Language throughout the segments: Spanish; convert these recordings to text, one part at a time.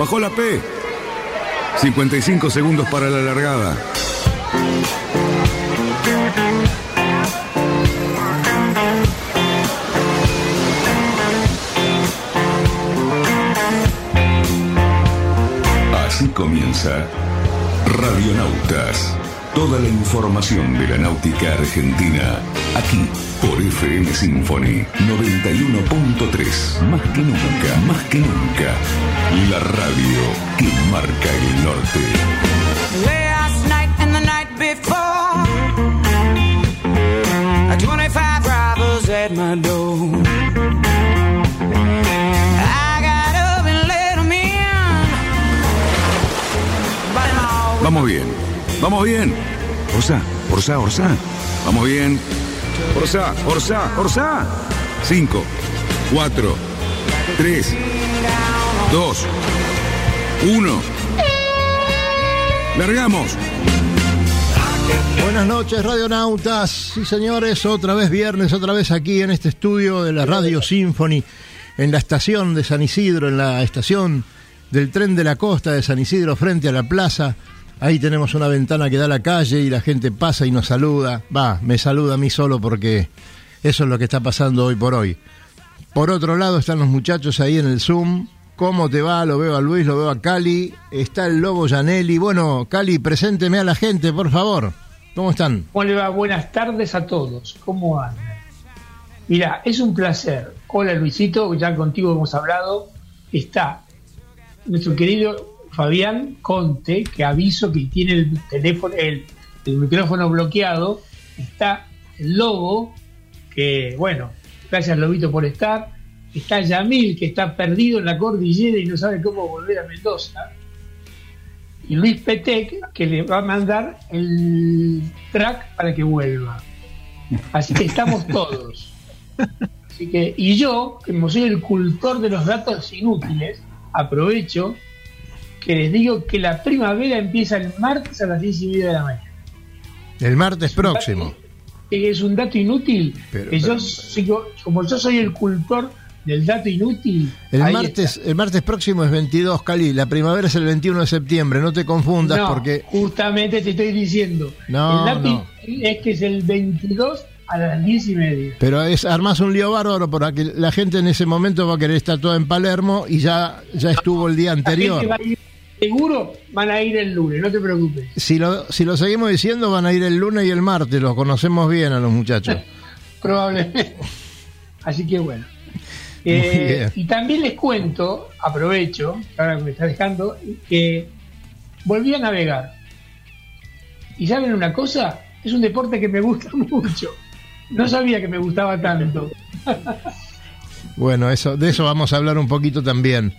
Bajó la P. 55 segundos para la largada. Así comienza Radionautas. Toda la información de la náutica argentina aquí por FM Symphony 91.3. Más que nunca, más que nunca. La radio que marca el norte. Last night and the night before, 25 robbers at my door. I got up and let 'em Vamos bien, vamos bien. Orsa, Orsa, Orsa. Vamos bien. Orsa, Orsa, Orsa. 5, 4, 3, 2, 1. Largamos. Buenas noches, radionautas. Sí, señores, otra vez viernes, otra vez aquí en este estudio de la Radio Symphony, en la estación de San Isidro, en la estación del tren de la costa de San Isidro, frente a la plaza. Ahí tenemos una ventana que da a la calle y la gente pasa y nos saluda. Va, me saluda a mí solo porque eso es lo que está pasando hoy por hoy. Por otro lado están los muchachos ahí en el Zoom. ¿Cómo te va? Lo veo a Luis, lo veo a Cali. Está el Lobo Janelli. Bueno, Cali, presénteme a la gente, por favor. ¿Cómo están? ¿Cómo le va? Buenas tardes a todos. ¿Cómo andan? Mira, es un placer. Hola Luisito, ya contigo hemos hablado. Está nuestro querido Fabián Conte, que aviso que tiene el teléfono, el, micrófono bloqueado. Está Lobo, que bueno, gracias Lobito por estar. Está Yamil, que está perdido en la cordillera y no sabe cómo volver a Mendoza. Y Luis Petec, que le va a mandar el track para que vuelva. Así que estamos todos. Así que, y yo, como soy el cultor de los datos inútiles, aprovecho que les digo que la primavera empieza el martes a las 10 y media de la mañana. El martes próximo. Es un dato inútil. Pero- que yo sigo, como yo soy el cultor del dato inútil. El martes, el martes próximo es 22, Cali. La primavera es el 21 de septiembre. No te confundas No, porque. justamente te estoy diciendo. No, el dato no. es que es el 22 a las 10 y media. Pero es armás un lío bárbaro porque la gente en ese momento va a querer estar toda en Palermo y ya, ya estuvo el día La gente anterior. va a ir- seguro van a ir el lunes, no te preocupes. Si lo, si lo seguimos diciendo, van a ir el lunes y el martes. Los conocemos bien a los muchachos. Probablemente. Así que bueno. Eh, y también les cuento, aprovecho, ahora que me está dejando, que volví a navegar. Y saben una cosa, es un deporte que me gusta mucho. No sabía que me gustaba tanto. Bueno, eso, de eso vamos a hablar un poquito también.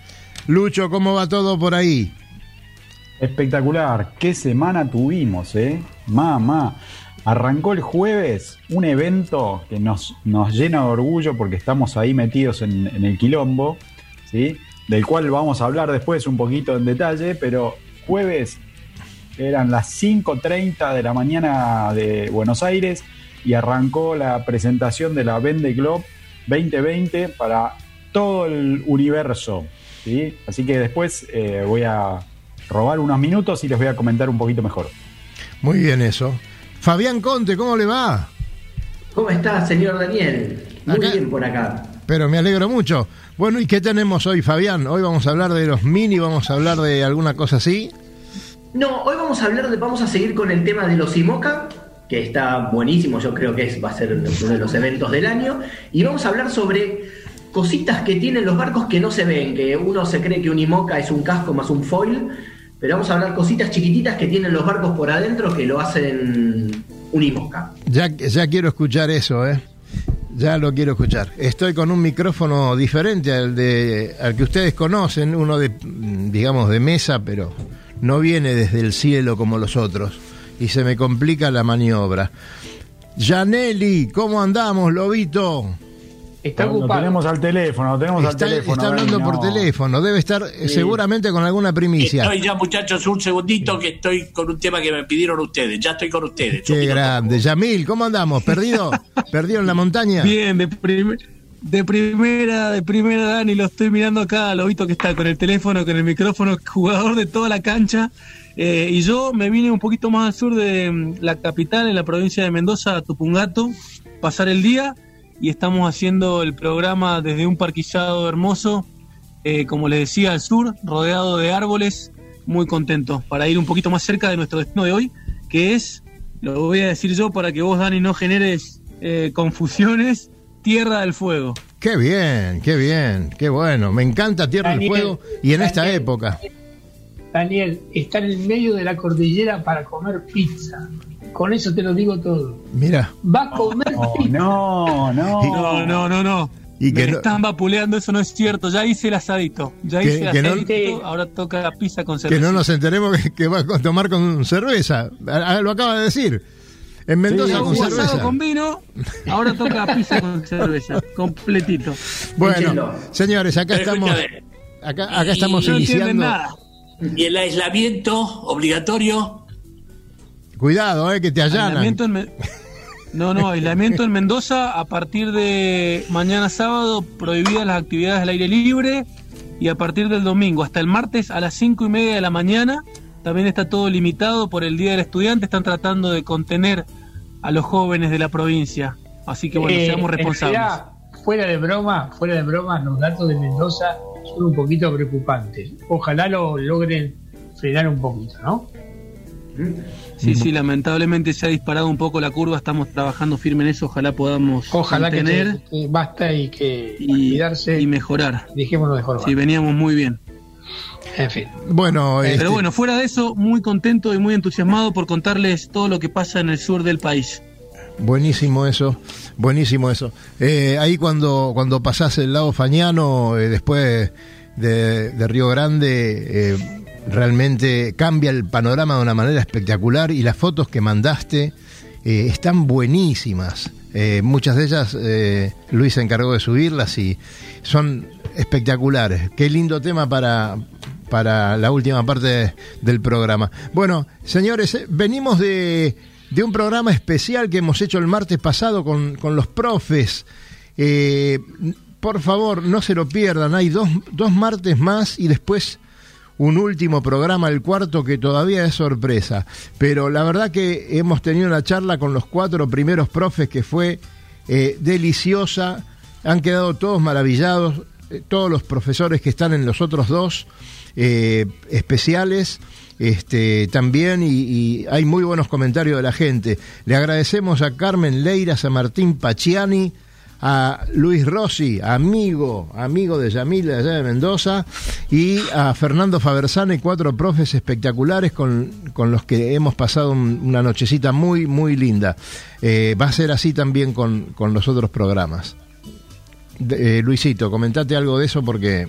Lucho, ¿cómo va todo por ahí? Espectacular, qué semana tuvimos, ¿eh? Mamá, arrancó el jueves un evento que nos, nos llena de orgullo porque estamos ahí metidos en, el quilombo, ¿sí? Del cual vamos a hablar después un poquito en detalle, pero jueves eran las 5.30 de la mañana de Buenos Aires y arrancó la presentación de la Vende Globe 2020 para todo el universo. ¿sí? Así que después eh, voy a robar unos minutos y les voy a comentar un poquito mejor. Muy bien eso. Fabián Conte, ¿cómo le va? ¿Cómo está, señor Daniel? Muy Acá- bien por acá. Pero me alegro mucho. Bueno, ¿y qué tenemos hoy, Fabián? Hoy vamos a hablar de los mini, vamos a hablar de alguna cosa así. No, hoy vamos a hablar de, vamos a seguir con el tema de los IMOCA, que está buenísimo, yo creo que es, va a ser uno de los eventos del año, y vamos a hablar sobre cositas que tienen los barcos que no se ven, que uno se cree que un IMOCA es un casco más un foil, pero vamos a hablar cositas chiquititas que tienen los barcos por adentro que lo hacen un IMOCA. Ya, ya quiero escuchar eso, ¿eh? Ya lo quiero escuchar. Estoy con un micrófono diferente al, de, al que ustedes conocen, uno de, digamos, de mesa, pero no viene desde el cielo como los otros. Y se me complica la maniobra. Janelli, ¿cómo andamos, Lobito? Está Lo ocupado. tenemos al teléfono, lo tenemos Está, al teléfono. está hablando por no. teléfono, debe estar eh, seguramente con alguna primicia. Estoy ya, muchachos, un segundito que estoy con un tema que me pidieron ustedes. Ya estoy con ustedes. Qué grande. Yamil, ¿cómo andamos? ¿Perdido? ¿Perdido en la montaña? Bien, de, prim- De primera, de primera, Dani, lo estoy mirando acá, Lobito que está con el teléfono, con el micrófono, jugador de toda la cancha. Eh, y yo me vine un poquito más al sur de mm, la capital, en la provincia de Mendoza, a Tupungato, pasar el día. Y estamos haciendo el programa desde un parquillado hermoso, eh, como les decía, al sur, rodeado de árboles. Muy contento para ir un poquito más cerca de nuestro destino de hoy, que es, lo voy a decir yo para que vos, Dani, no generes eh, confusiones, Tierra del Fuego. Qué bien, qué bien, qué bueno. Me encanta Tierra del Fuego y en esta época. Daniel, está en el medio de la cordillera para comer pizza. Con eso te lo digo todo. Mira, Va a comer No, pizza. no, no. No, no, no, no. Y que Me no- están vapuleando, eso no es cierto. Ya hice el asadito. Ya Que- hice el que no- asadito, ahora toca la pizza con que cerveza. no nos enteremos que, que va a tomar con cerveza. Ah, Lo acaba de decir. En Mendoza Sí, con asado cerveza. con vino, ahora toca pizza con cerveza, completito. Bueno, señores, acá Pero estamos. Acá, acá estamos No entienden iniciando. nada. Y el aislamiento obligatorio. Cuidado, eh, que te allanan. Aislamiento en Me- No, no, aislamiento en Mendoza a partir de mañana sábado prohibidas las actividades al aire libre y a partir del domingo hasta el martes a las cinco y media de la mañana también está todo limitado por el Día del Estudiante, están tratando de contener a los jóvenes de la provincia. Así que bueno, Eh, seamos responsables. realidad, fuera de broma, fuera de broma, los datos de Mendoza son un poquito preocupantes. Ojalá lo logren frenar un poquito, ¿no? Sí, sí, lamentablemente se ha disparado un poco la curva, estamos trabajando firme en eso, ojalá podamos Ojalá que, mantener te- que basta y que y, cuidarse. y mejorar. Dejémonos de jorbar. Sí, veníamos muy bien. En fin. Bueno, este, Pero bueno, fuera de eso, muy contento y muy entusiasmado por contarles todo lo que pasa en el sur del país. buenísimo eso, buenísimo eso. Eh, ahí cuando, cuando pasás el lado Fañano, eh, después de, de Río Grande, eh, realmente cambia el panorama de una manera espectacular y las fotos que mandaste eh, están buenísimas. Eh, muchas de ellas eh, Luis se encargó de subirlas y son espectaculares. Qué lindo tema para, para la última parte del programa. Bueno, señores, venimos de, de un programa especial que hemos hecho el martes pasado con, con los profes. Por favor, no se lo pierdan. Hay dos, dos martes más y después un último programa, el cuarto, que todavía es sorpresa. Pero la verdad que hemos tenido una charla con los cuatro primeros profes que fue eh, deliciosa. Han quedado todos maravillados, eh, todos los profesores que están en los otros dos eh, especiales. Este, también y, y hay muy buenos comentarios de la gente. Le agradecemos a Carmen Leiras, a Martín Paciani, a Luis Rossi, amigo, amigo de Yamila allá de Mendoza, y a Fernando Fabersane, cuatro profes espectaculares con, con los que hemos pasado un- una nochecita muy, muy linda. Eh, va a ser así también con, con los otros programas. De- eh, Luisito, comentate algo de eso porque...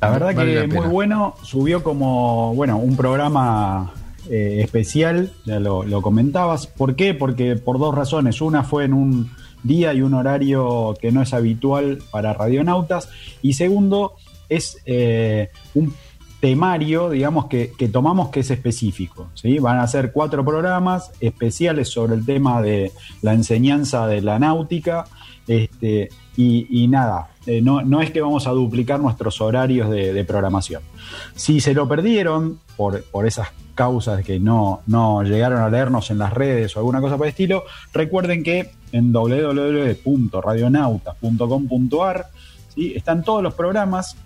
La verdad Vale que la muy bueno. Subió como, bueno, un programa eh, especial, ya lo, lo comentabas. ¿Por qué? Porque por dos razones. Una fue en un día y un horario que no es habitual para radionautas. Y segundo, es eh, un temario, digamos, que, que tomamos que es específico. ¿sí? Van a ser cuatro programas especiales sobre el tema de la enseñanza de la náutica. Este, y, nada, eh, no, no es que vamos a duplicar nuestros horarios de, de programación. Si se lo perdieron por, por esas causas que no, no llegaron a leernos en las redes o alguna cosa por el estilo, recuerden que en www.radionautas.com.ar ¿sí? están todos los programas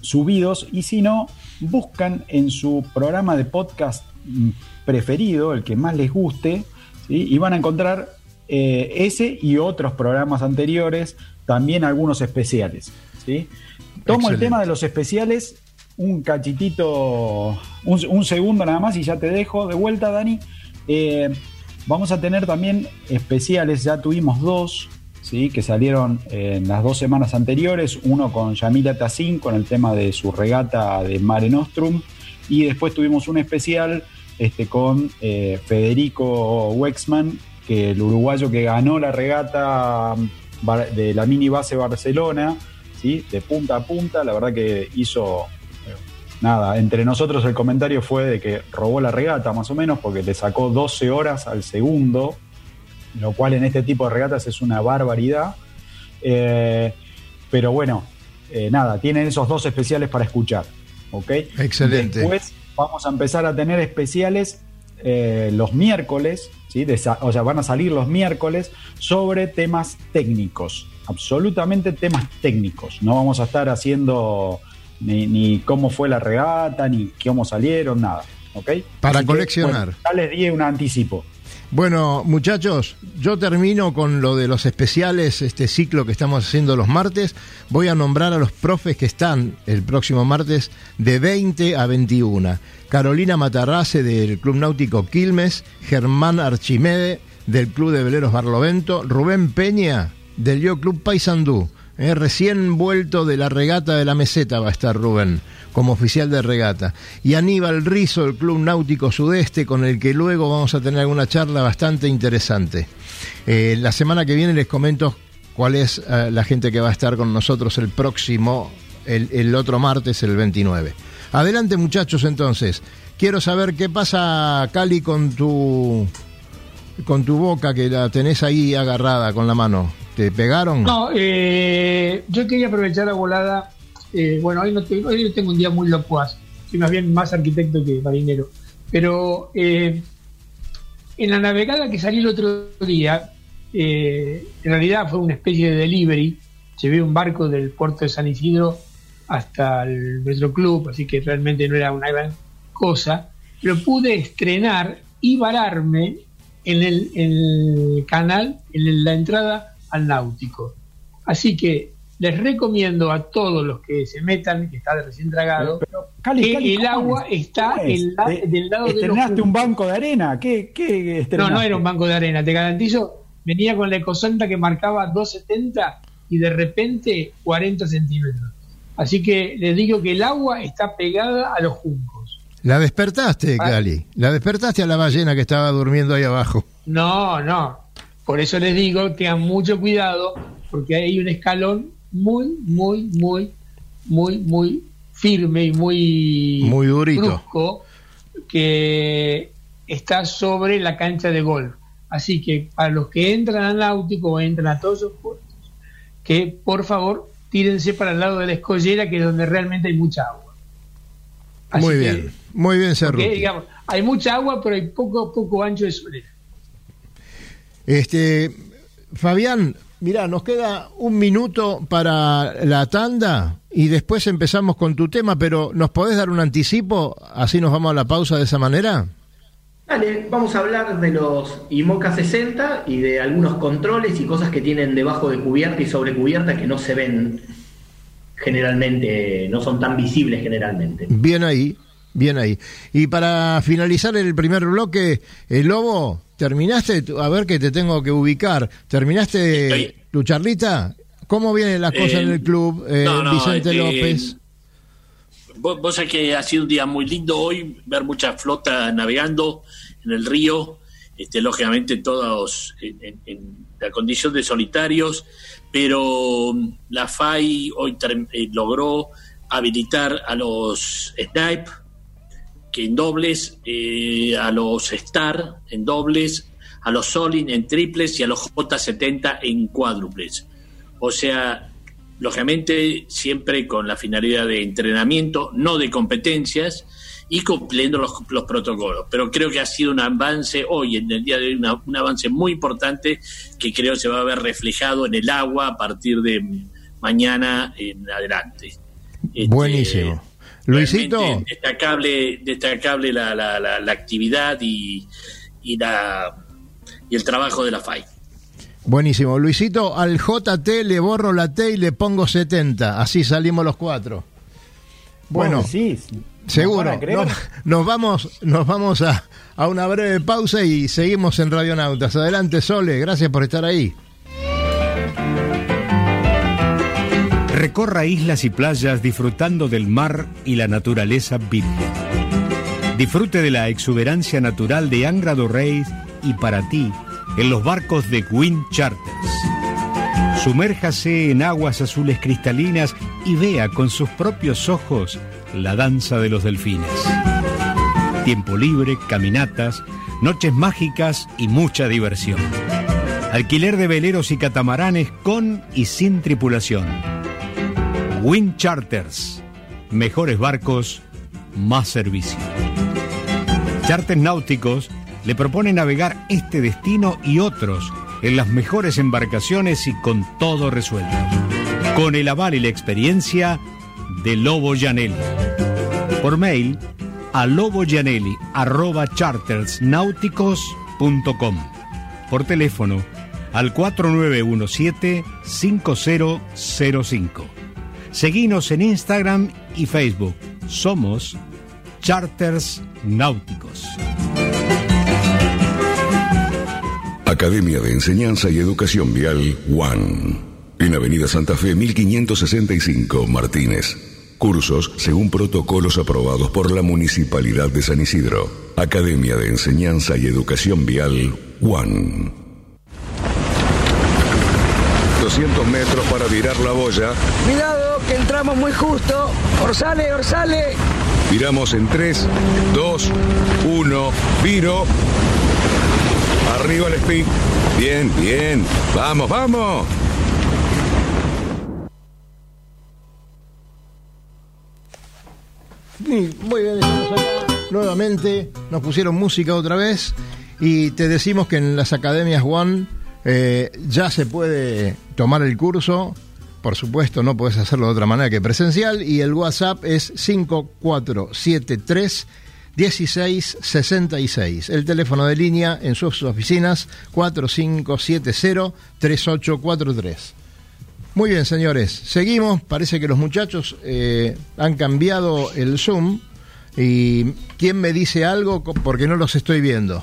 subidos y si no, buscan en su programa de podcast mm, preferido, el que más les guste, ¿sí? y van a encontrar eh, ese y otros programas anteriores, también algunos especiales. ¿sí? Tomo el tema de los especiales, un cachitito, un, un segundo nada más y ya te dejo de vuelta, Dani. Eh, vamos a tener también especiales, ya tuvimos dos, ¿sí? que salieron en las dos semanas anteriores, uno con Yamila Tassin con el tema de su regata de Mare Nostrum, y después tuvimos un especial este, con eh, Federico Wexman, que el uruguayo que ganó la regata mm, de la mini base Barcelona, ¿sí? de punta a punta, la verdad que hizo nada, entre nosotros el comentario fue de que robó la regata más o menos porque le sacó 12 horas al segundo, lo cual en este tipo de regatas es una barbaridad. Eh, pero bueno, eh, nada, tienen esos dos especiales para escuchar. ¿Ok? Excelente. Después vamos a empezar a tener especiales eh, los miércoles, ¿sí? De o sea, van a salir los miércoles sobre temas técnicos, absolutamente temas técnicos. No vamos a estar haciendo ni, ni cómo fue la regata, ni cómo salieron, nada. ¿Ok? Para Así que, coleccionar. bueno, ya les di un anticipo. Bueno, muchachos, yo termino con lo de los especiales, este ciclo que estamos haciendo los martes. Voy a nombrar a los profes que están el próximo martes de 20 a 21. Carolina Matarrase del Club Náutico Quilmes, Germán Archimede del Club de Veleros Barlovento, Rubén Peña del Yo Club Paysandú. Eh, recién vuelto de la regata de la meseta va a estar Rubén como oficial de regata. Y Aníbal Rizo del Club Náutico Sudeste, con el que luego vamos a tener alguna charla bastante interesante. Eh, la semana que viene les comento cuál es eh, la gente que va a estar con nosotros el próximo, el, el otro martes, el 29. Adelante muchachos entonces. Quiero saber qué pasa, Cali, con tu, con tu boca que la tenés ahí agarrada con la mano. ¿Te pegaron? No, eh, yo quería aprovechar la volada. eh, bueno, hoy no, tengo, hoy tengo un día muy locuaz. Soy más bien más arquitecto que marinero. Pero eh, en la navegada que salí el otro día, eh, en realidad fue una especie de delivery. Llevé un barco del puerto de San Isidro hasta el nuestro club, así que realmente no era una gran cosa. Pero pude estrenar y vararme en el, en el canal, en la entrada al náutico. Así que les recomiendo a todos los que se metan, que está recién tragado, Pero, Cali, que el ¿cómo agua es? está la- Eh, del lado de los ¿Estrenaste un banco de arena? ¿Qué, qué No, no era un banco de arena, te garantizo. Venía con la ecosanta que marcaba 2,70 y de repente 40 centímetros. Así que les digo que el agua está pegada a los juncos. La despertaste, Ah. Cali. La despertaste a la ballena que estaba durmiendo ahí abajo. No, no. Por eso les digo, tengan mucho cuidado, porque hay un escalón muy, muy, muy, muy, muy firme y muy, Muy durito. brusco que está sobre la cancha de golf. Así que para los que entran al náutico o entran a todos esos puertos, que por favor tírense para el lado de la escollera, que es donde realmente hay mucha agua. Así Muy que- bien, muy bien, porque, Cerruti. digamos, hay mucha agua, pero hay poco, poco ancho de solera. Este, Fabián, mira, nos queda un minuto para la tanda y después empezamos con tu tema, pero ¿nos podés dar un anticipo? Así nos vamos a la pausa de esa manera. Dale, vamos a hablar de los IMOCA 60 y de algunos controles y cosas que tienen debajo de cubierta y sobre cubierta que no se ven generalmente, no son tan visibles generalmente. Bien ahí, bien ahí. Y para finalizar el primer bloque, el Lobo, ¿terminaste? A ver que te tengo que ubicar. ¿Terminaste Estoy- tu charlita? ¿Cómo viene la cosa Eh, en el club, eh, no, no, Vicente este, López? Vos, vos sabés que ha sido un día muy lindo hoy, ver mucha flota navegando en el río, este, lógicamente todos en, en- en la condición de solitarios, pero mm, la FAI hoy eh, logró habilitar a los Snipe, que en dobles, eh, a los Star en dobles, a los Solin en triples y a los J70 en cuádruples. O sea, lógicamente siempre con la finalidad de entrenamiento, no de competencias y cumpliendo los, los protocolos. Pero creo que ha sido un avance hoy, en el día de hoy, una- un avance muy importante que creo se va a ver reflejado en el agua a partir de mañana en adelante. Este, Buenísimo. Luisito, Destacable, destacable la, la- la- la actividad y, y, la, y el trabajo de la FAI. buenísimo. Luisito, al JT le borro la T y le pongo 70. Así salimos los cuatro. Bueno. ¿Nos seguro. Nos, nos vamos, nos vamos a, a una breve pausa y seguimos en Radionautas. Adelante, Sole. Gracias por estar ahí. Recorra islas y playas disfrutando del mar y la naturaleza virgen. Disfrute de la exuberancia natural de Angra do Reis y para ti en los barcos de Wind Charters. Sumérjase en aguas azules cristalinas y vea con sus propios ojos la danza de los delfines. Tiempo libre, caminatas, noches mágicas y mucha diversión. Alquiler de veleros y catamaranes con y sin tripulación. Wind Charters. Mejores barcos, más servicio. Charters náuticos le propone navegar este destino y otros en las mejores embarcaciones y con todo resuelto. Con el aval y la experiencia de Lobo Janelli. Por mail a loboyanelli.chartersnáuticos.com. Por teléfono al 4917-5005. Seguinos en Instagram y Facebook. Somos Charters Náuticos. Academia de Enseñanza y Educación Vial One. En Avenida Santa Fe 1565 Martínez. Cursos según protocolos aprobados por la Municipalidad de San Isidro. Academia de Enseñanza y Educación Vial One. 200 metros para virar la boya. Cuidado, que entramos muy justo. Orsale, orsale. Viramos en 3, 2, 1, viro. Arriba el speed. Bien, bien. Vamos, vamos. Muy bien, estamos acá nuevamente. Nos pusieron música otra vez. Y te decimos que en las academias One eh, ya se puede tomar el curso. Por supuesto, no puedes hacerlo de otra manera que presencial. Y el WhatsApp es 5473 1666. El teléfono de línea en sus oficinas 4570 3843. Muy bien, señores. Seguimos. Parece que los muchachos eh, han cambiado el Zoom. ¿Y quién me dice algo? Porque no los estoy viendo.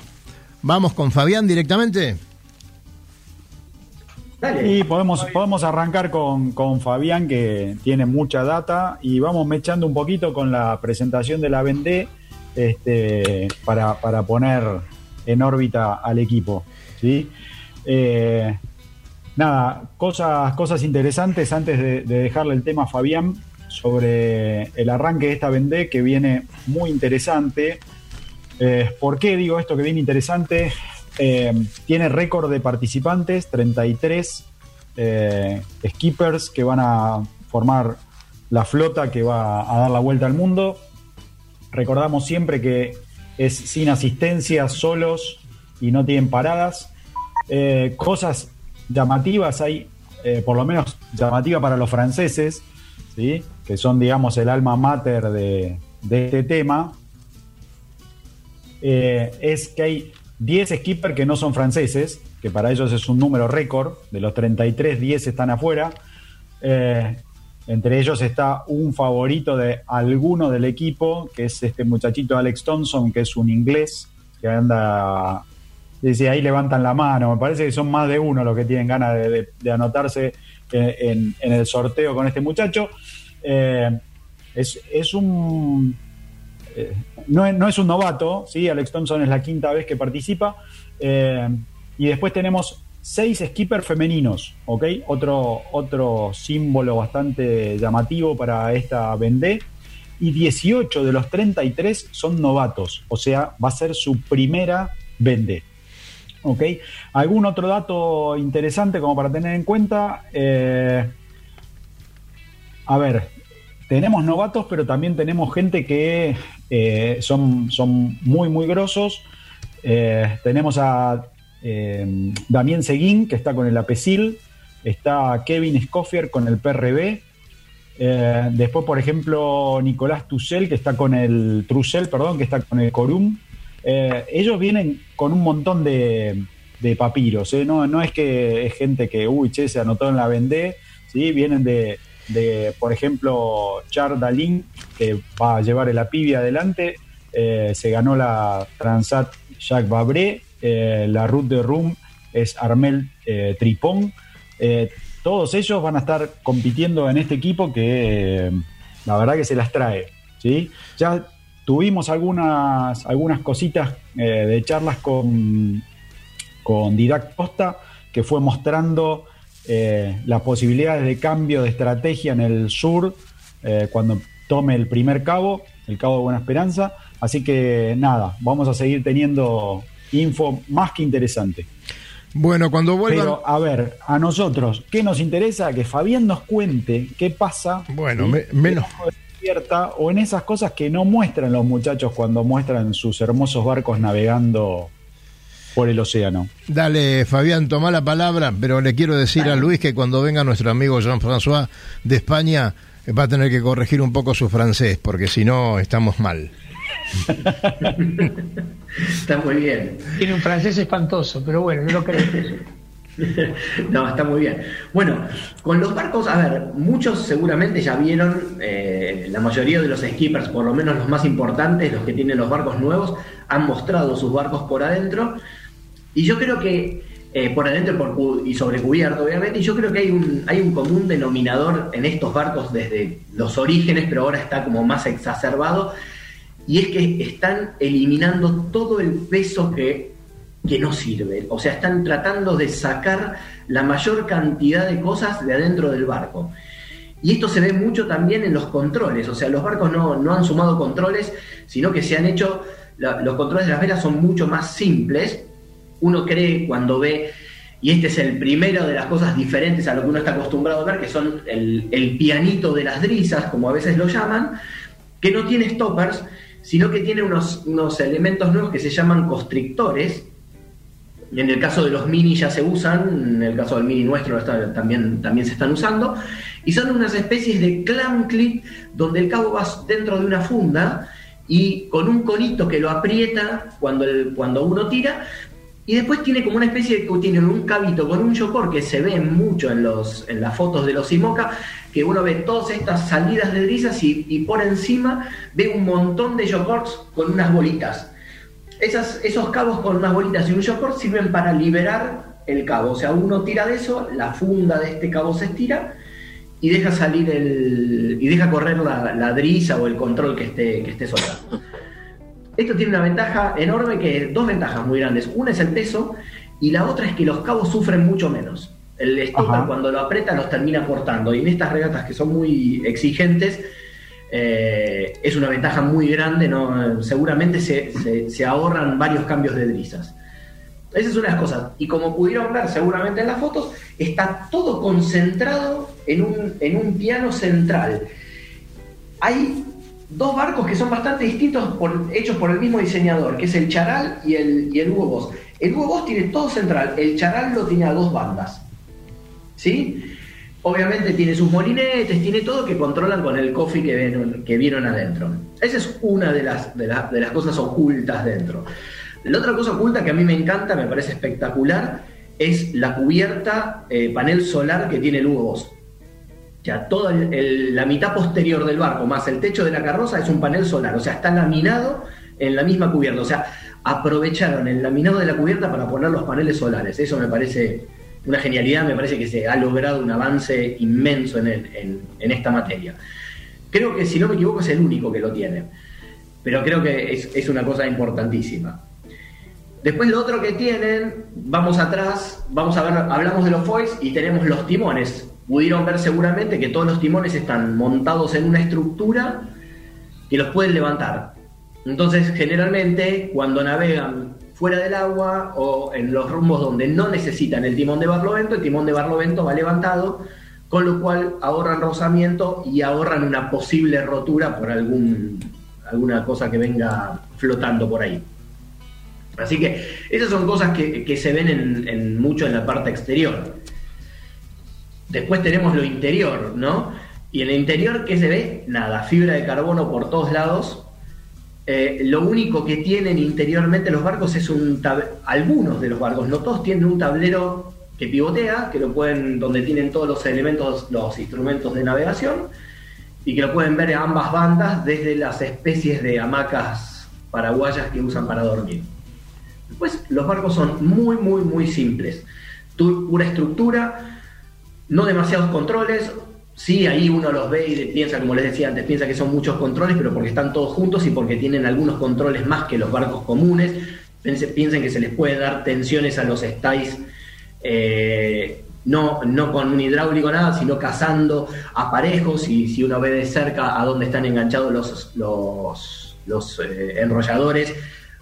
Vamos con Fabián directamente. Y podemos, podemos arrancar con, con Fabián, que tiene mucha data, y vamos mechando un poquito con la presentación de la Vendée este, para, para poner en órbita al equipo. ¿sí? Eh, nada, cosas, cosas interesantes antes de, de dejarle el tema a Fabián sobre el arranque de esta Vendée que viene muy interesante. Eh, ¿Por qué digo esto que viene interesante? Eh, tiene récord de participantes, 33 eh, skippers que van a formar la flota que va a dar la vuelta al mundo. Recordamos siempre que es sin asistencia, solos y no tienen paradas. Eh, cosas llamativas hay, eh, por lo menos llamativa para los franceses, ¿sí? que son, digamos, el alma mater de, de este tema, eh, es que hay 10 skippers que no son franceses, que para ellos es un número récord, de los 33, 10 están afuera. Eh, entre ellos está un favorito de alguno del equipo, que es este muchachito Alex Thompson, que es un inglés, que anda, dice, ahí levantan la mano, me parece que son más de uno los que tienen ganas de, anotarse en, en- el sorteo con este muchacho. Eh, es, es un... eh, no, es, no es un novato, ¿sí? Alex Thompson es la quinta vez que participa. Eh, y después tenemos seis skippers femeninos, ¿ok? Otro, otro símbolo bastante llamativo para esta Vendée. Y 18 de los 33 son novatos, o sea, va a ser su primera Vendée. ¿Ok? ¿Algún otro dato interesante como para tener en cuenta? Eh, a ver, tenemos novatos, pero también tenemos gente que eh, son, son muy, muy grosos. Eh, tenemos a Damien Seguín, que está con el APECIL. Está Kevin Scoffier con el PRB. Después, por ejemplo, Nicolás Tussel, que está con el Trussel, perdón, que está con el Corum. Eh, ellos vienen con un montón de, de papiros. ¿eh? No, no es que es gente que, uy, che, se anotó en la Vendée. ¿sí? Vienen de, de, por ejemplo, Char Dalin, que va a llevar el Apibi adelante. Eh, se ganó la Transat Jacques Vabré. eh, la Route de Rum es Armel Tripon. Eh, todos ellos van a estar compitiendo en este equipo que la verdad que se las trae. ¿sí? Ya tuvimos algunas, algunas cositas eh, de charlas con, con Didac Costa, que fue mostrando eh, las posibilidades de cambio de estrategia en el sur eh, cuando tome el primer cabo, el cabo de Buena Esperanza. Así que nada, vamos a seguir teniendo info más que interesante. Bueno, cuando vuelvan. Pero, a ver, a nosotros, ¿qué nos interesa? Que Fabián nos cuente qué pasa. Bueno, me- menos. Despierta, o en esas cosas que no muestran los muchachos cuando muestran sus hermosos barcos navegando por el océano. Dale, Fabián, toma la palabra, pero le quiero decir a Luis que cuando venga nuestro amigo Jean-François de España eh, va a tener que corregir un poco su francés, porque si no estamos mal. Está muy bien. Tiene un francés espantoso, pero bueno, no lo creo. no, está muy bien. Bueno, con los barcos, a ver, muchos seguramente ya vieron, eh, la mayoría de los skippers, por lo menos los más importantes, los que tienen los barcos nuevos, han mostrado sus barcos por adentro. Y yo creo que, eh, por adentro y sobre cubierto, obviamente, y yo creo que hay un, hay un común denominador en estos barcos desde los orígenes, pero ahora está como más exacerbado, y es que están eliminando todo el peso que, que no sirve. O sea, están tratando de sacar la mayor cantidad de cosas de adentro del barco. Y esto se ve mucho también en los controles. O sea, los barcos no, no han sumado controles, sino que se han hecho, los controles de las velas son mucho más simples. Uno cree cuando ve, y este es el primero de las cosas diferentes a lo que uno está acostumbrado a ver, que son el, el pianito de las drisas, como a veces lo llaman, que no tiene stoppers, sino que tiene unos, unos elementos nuevos que se llaman constrictores. En el caso de los mini ya se usan, en el caso del mini nuestro también, también se están usando, y son unas especies de clamp clip donde el cabo va dentro de una funda y con un conito que lo aprieta cuando, cuando uno tira, y después tiene como una especie de tiene un cabito con un yocor que se ve mucho en, los, en las fotos de los IMOCA, que uno ve todas estas salidas de brisas y, y por encima ve un montón de yocors con unas bolitas. Esas, esos cabos con unas bolitas y un yocor sirven para liberar el cabo. O sea, uno tira de eso, la funda de este cabo se estira y deja salir el. y deja correr la, la drisa o el control que esté, que esté soltando. Esto tiene una ventaja enorme que dos ventajas muy grandes. Una es el peso y la otra es que los cabos sufren mucho menos. El stopper Ajá. cuando lo aprieta los termina cortando. Y en estas regatas que son muy exigentes, eh, es una ventaja muy grande. ¿no? Seguramente se, se- ahorran varios cambios de drisas. Esa es una de las cosas. Y como pudieron ver seguramente en las fotos, está todo concentrado en un, en un piano central. Hay dos barcos que son bastante distintos, por- hechos por el mismo diseñador, que es el Charal y el, y el Hugo Boss. El Hugo Boss tiene todo central, el Charal lo tiene a dos bandas. ¿Sí? Obviamente tiene sus molinetes, tiene todo que controlan con el coffee que vieron, que vieron adentro. Esa es una de las, de, la- de las cosas ocultas dentro. La otra cosa oculta que a mí me encanta, me parece espectacular, es la cubierta eh, panel solar que tiene el Hugo Boss. O sea, toda la mitad posterior del barco más el techo de la carroza es un panel solar, o sea, está laminado en la misma cubierta. O sea, aprovecharon el laminado de la cubierta para poner los paneles solares. Eso me parece una genialidad, me parece que se ha logrado un avance inmenso en, en esta materia. Creo que, si no me equivoco, es el único que lo tiene. Pero creo que es, es una cosa importantísima. Después lo otro que tienen, vamos atrás, vamos a ver, hablamos de los foils y tenemos los timones. Pudieron ver seguramente que todos los timones están montados en una estructura que los pueden levantar. Entonces, generalmente, cuando navegan fuera del agua o en los rumbos donde no necesitan el timón de barlovento, el timón de barlovento va levantado, con lo cual ahorran rozamiento y ahorran una posible rotura por algún, alguna cosa que venga flotando por ahí. Así que esas son cosas que, que se ven en, en mucho en la parte exterior. Después tenemos lo interior, ¿no? Y en el interior, ¿qué se ve? Nada, fibra de carbono por todos lados. Eh, lo único que tienen interiormente los barcos es un algunos de los barcos, no todos tienen un tablero que pivotea, que lo pueden, donde tienen todos los elementos, los instrumentos de navegación, y que lo pueden ver a ambas bandas desde las especies de hamacas paraguayas que usan para dormir. Después, los barcos son muy, muy, muy simples. Pura estructura, no demasiados controles. Sí, ahí uno los ve y piensa, como les decía antes, piensa que son muchos controles, pero porque están todos juntos y porque tienen algunos controles más que los barcos comunes. Piensen que se les puede dar tensiones a los stays, eh, no, no con un hidráulico nada, sino cazando aparejos y si uno ve de cerca a dónde están enganchados los, los, los, eh, enrolladores,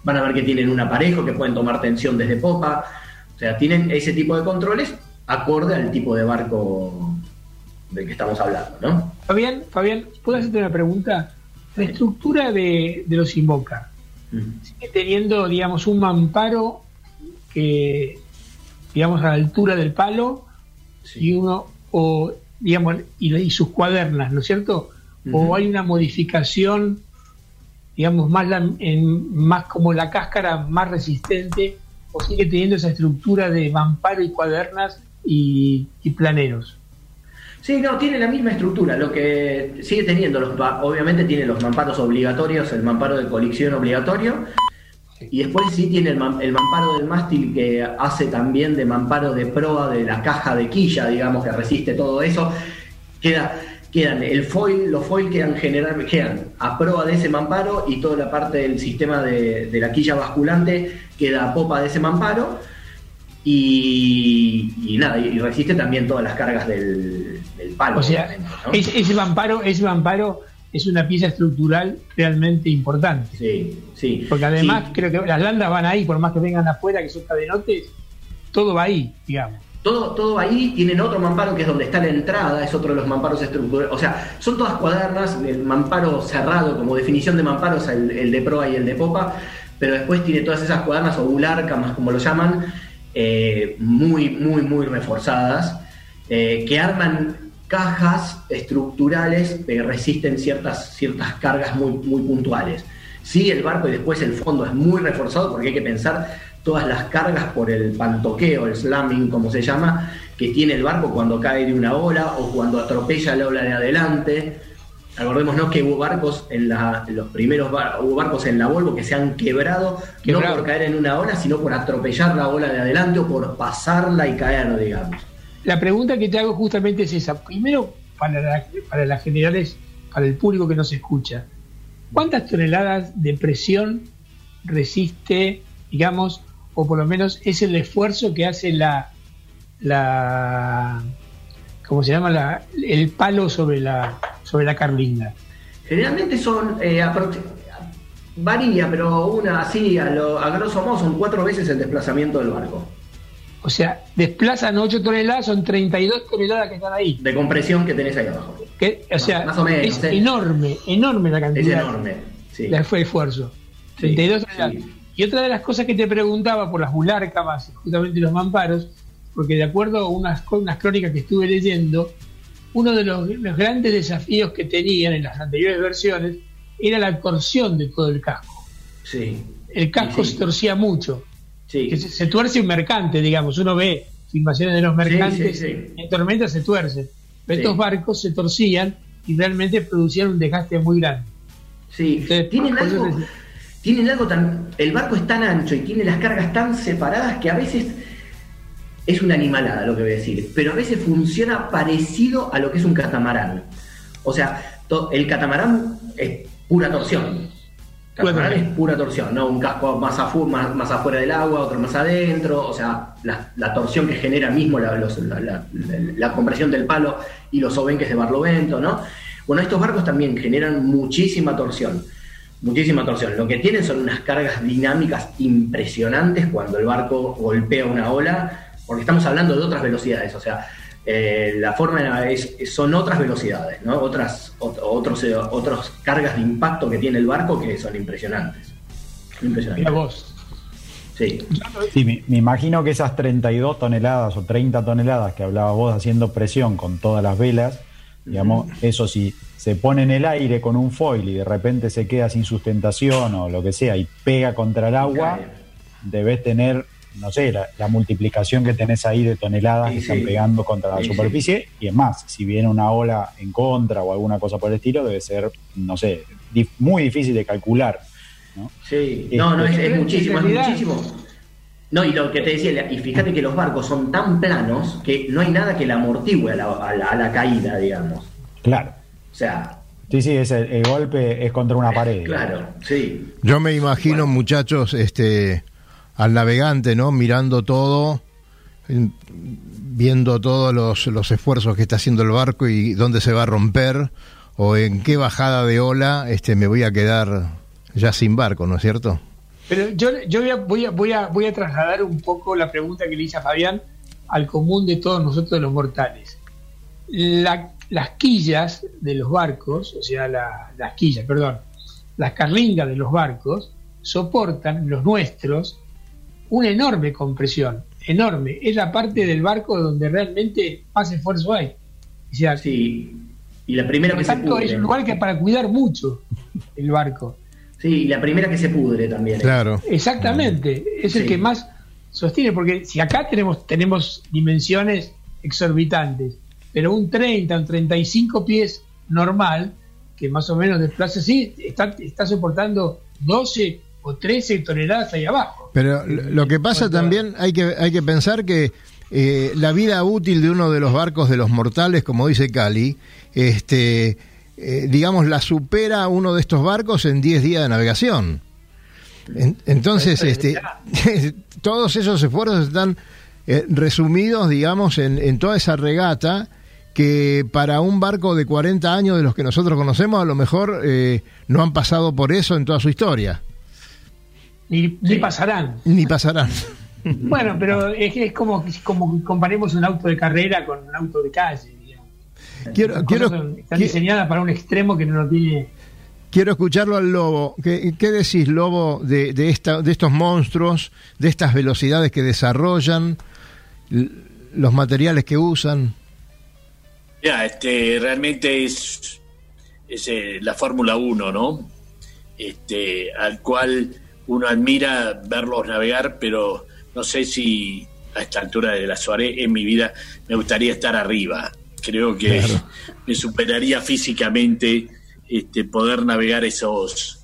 van a ver que tienen un aparejo que pueden tomar tensión desde popa. O sea, tienen ese tipo de controles acorde al tipo de barco del que estamos hablando, ¿no? Fabián, Fabián, ¿puedo hacerte una pregunta? La estructura de, de los IMOCA sigue teniendo, digamos, un mamparo que, digamos, a la altura del palo y uno, o, digamos, y, y sus cuadernas, ¿no es cierto? O hay una modificación, digamos, más, la- en, más como la cáscara más resistente, o sigue teniendo esa estructura de mamparo y cuadernas y, y planeros. Sí, no, tiene la misma estructura, lo que sigue teniendo, los, obviamente tiene los mamparos obligatorios, el mamparo de colección obligatorio, y después sí tiene el, el mamparo del mástil que hace también de mamparo de proa de la caja de quilla, digamos, que resiste todo eso. Queda, quedan el foil, los foil quedan general, quedan a proa de ese mamparo y toda la parte del sistema de, de la quilla basculante queda a popa de ese mamparo. Y, y nada, y resiste también todas las cargas del, del palo. O sea, ese, ese mamparo, ese mamparo es una pieza estructural realmente importante. Sí, sí. Porque además Sí. creo que las landas van ahí, por más que vengan afuera, que son cadenotes, todo va ahí, digamos. Todo, todo ahí, tienen otro mamparo que es donde está la entrada, es otro de los mamparos estructurales. O sea, son todas cuadernas, el mamparo cerrado, como definición de mamparo es el, el de proa y el de popa, pero después tiene todas esas cuadernas o bularcamas, como lo llaman, eh, muy, muy, muy reforzadas, eh, que arman cajas estructurales que resisten ciertas, ciertas cargas muy, muy puntuales. Sí, el barco y después el fondo es muy reforzado porque hay que pensar todas las cargas por el pantoqueo, el slamming, como se llama, que tiene el barco cuando cae de una ola o cuando atropella la ola de adelante. Acordémonos que hubo barcos en la, los primeros bar- hubo barcos en la Volvo que se han quebrado, Quebrado. no por caer en una ola, sino por atropellar la ola de adelante o por pasarla y caer, digamos. La pregunta que te hago justamente es esa. Primero, para, la- para las generales, para el público que nos escucha, ¿cuántas toneladas de presión resiste, digamos, o por lo menos es el esfuerzo que hace la, la ¿cómo se llama? La, el palo sobre la, sobre la carlinga. Generalmente son, eh, varía, pero una así, a, lo, a grosso modo, son cuatro veces el desplazamiento del barco. O sea, desplazan 8 toneladas, son 32 toneladas que están ahí. De compresión que tenés ahí abajo. Que, o sea, Más o menos, es sí. enorme, enorme la Es cantidad. enorme. Sí. Le fue esfuerzo. Sí, 32 toneladas. sí. Y otra de las cosas que te preguntaba por las bulárcamas, justamente los mamparos, porque de acuerdo a unas, unas crónicas que estuve leyendo, uno de los, los grandes desafíos que tenían en las anteriores versiones era la torsión de todo el casco. Sí. El casco Sí, se torcía mucho. Sí. Se, se tuerce un mercante, digamos. Uno ve filmaciones de los mercantes, sí, en tormenta se tuercen. Pero estos barcos se torcían y realmente producían un desgaste muy grande. Sí, Entonces, tienen algo, tienen algo tan. El barco es tan ancho y tiene las cargas tan separadas que a veces es una animalada lo que voy a decir, pero a veces funciona parecido a lo que es un catamarán. O sea, el catamarán es pura torsión. Catamarán Bueno. es pura torsión, ¿no? Un casco más, afu- más, más afuera del agua, otro más adentro, o sea, la, la torsión que genera mismo la, los- la- la compresión del palo y los obenques de barlovento, ¿no? Bueno, estos barcos también generan muchísima torsión, muchísima torsión. Lo que tienen son unas cargas dinámicas impresionantes cuando el barco golpea una ola, porque estamos hablando de otras velocidades, o sea, eh, la forma es, son otras velocidades, ¿no? Otras, ot- otros, eh, otros cargas de impacto que tiene el barco que son impresionantes. Impresionantes. Mira vos. Sí. Sí, me, me imagino que esas 32 toneladas o 30 toneladas que hablabas vos haciendo presión con todas las velas, digamos, eso si se pone en el aire con un foil y de repente se queda sin sustentación o lo que sea y pega contra el agua, debes tener, no sé, la, la multiplicación que tenés ahí de toneladas Sí, que están sí. pegando contra la Sí, superficie y es más, si viene una ola en contra o alguna cosa por el estilo, debe ser, no sé, dif- muy difícil de calcular. ¿no? Sí, no, no, es, muchísimo, es muchísimo. No, y lo que te decía, y fíjate que los barcos son tan planos que no hay nada que la amortigüe a la, a la- a la caída, digamos. Claro. O sea, Sí, sí, es el, el golpe es contra una pared. claro, sí. Yo me imagino, muchachos, este, al navegante, ¿no? Mirando todo, en- viendo todos los, los esfuerzos que está haciendo el barco y dónde se va a romper o en qué bajada de ola este, me voy a quedar ya sin barco, ¿no es cierto? Pero yo, yo voy, a, voy, a, voy, a, trasladar un poco la pregunta que le hice a Fabián al común de todos nosotros los mortales. La- las quillas de los barcos, o sea, la- las quillas, perdón, las carlingas de los barcos soportan, los nuestros, una enorme compresión, enorme. Es la parte del barco donde realmente más esfuerzo hay. O sea, Sí, y la primera que se tanto, es pudre. un lugar que para cuidar mucho el barco. Sí, y la primera que se pudre también. ¿eh? Claro. Exactamente, es el Sí. que más sostiene, porque si acá tenemos, tenemos dimensiones exorbitantes, pero un 30, un 35 pies normal, que más o menos desplaza así, está, está soportando 12 o 13 toneladas ahí abajo. Pero lo que pasa también, hay que, hay que pensar que eh, la vida útil de uno de los barcos de los mortales, como dice Cali, este, eh, digamos, la supera uno de estos barcos en 10 días de navegación. En- entonces, este, todos esos esfuerzos están eh, resumidos, digamos, en, en toda esa regata que para un barco de 40 años de los que nosotros conocemos, a lo mejor no han pasado por eso en toda su historia, Ni, ni pasarán. ni pasarán. Bueno, pero es, que es como, como que comparemos un auto de carrera con un auto de calle. digamos. Quiero, Las quiero, cosas son- están diseñadas para un extremo que no lo tiene. quiero escucharlo al lobo. ¿Qué, qué decís, lobo, de, de, esta, de estos monstruos, de estas velocidades que desarrollan, los materiales que usan? Ya, este, realmente es, es eh, la Fórmula 1, ¿no? Este, al cual uno admira verlos navegar, pero no sé si a esta altura de la Suárez en mi vida me gustaría estar arriba. Creo que me superaría físicamente este, poder navegar esos,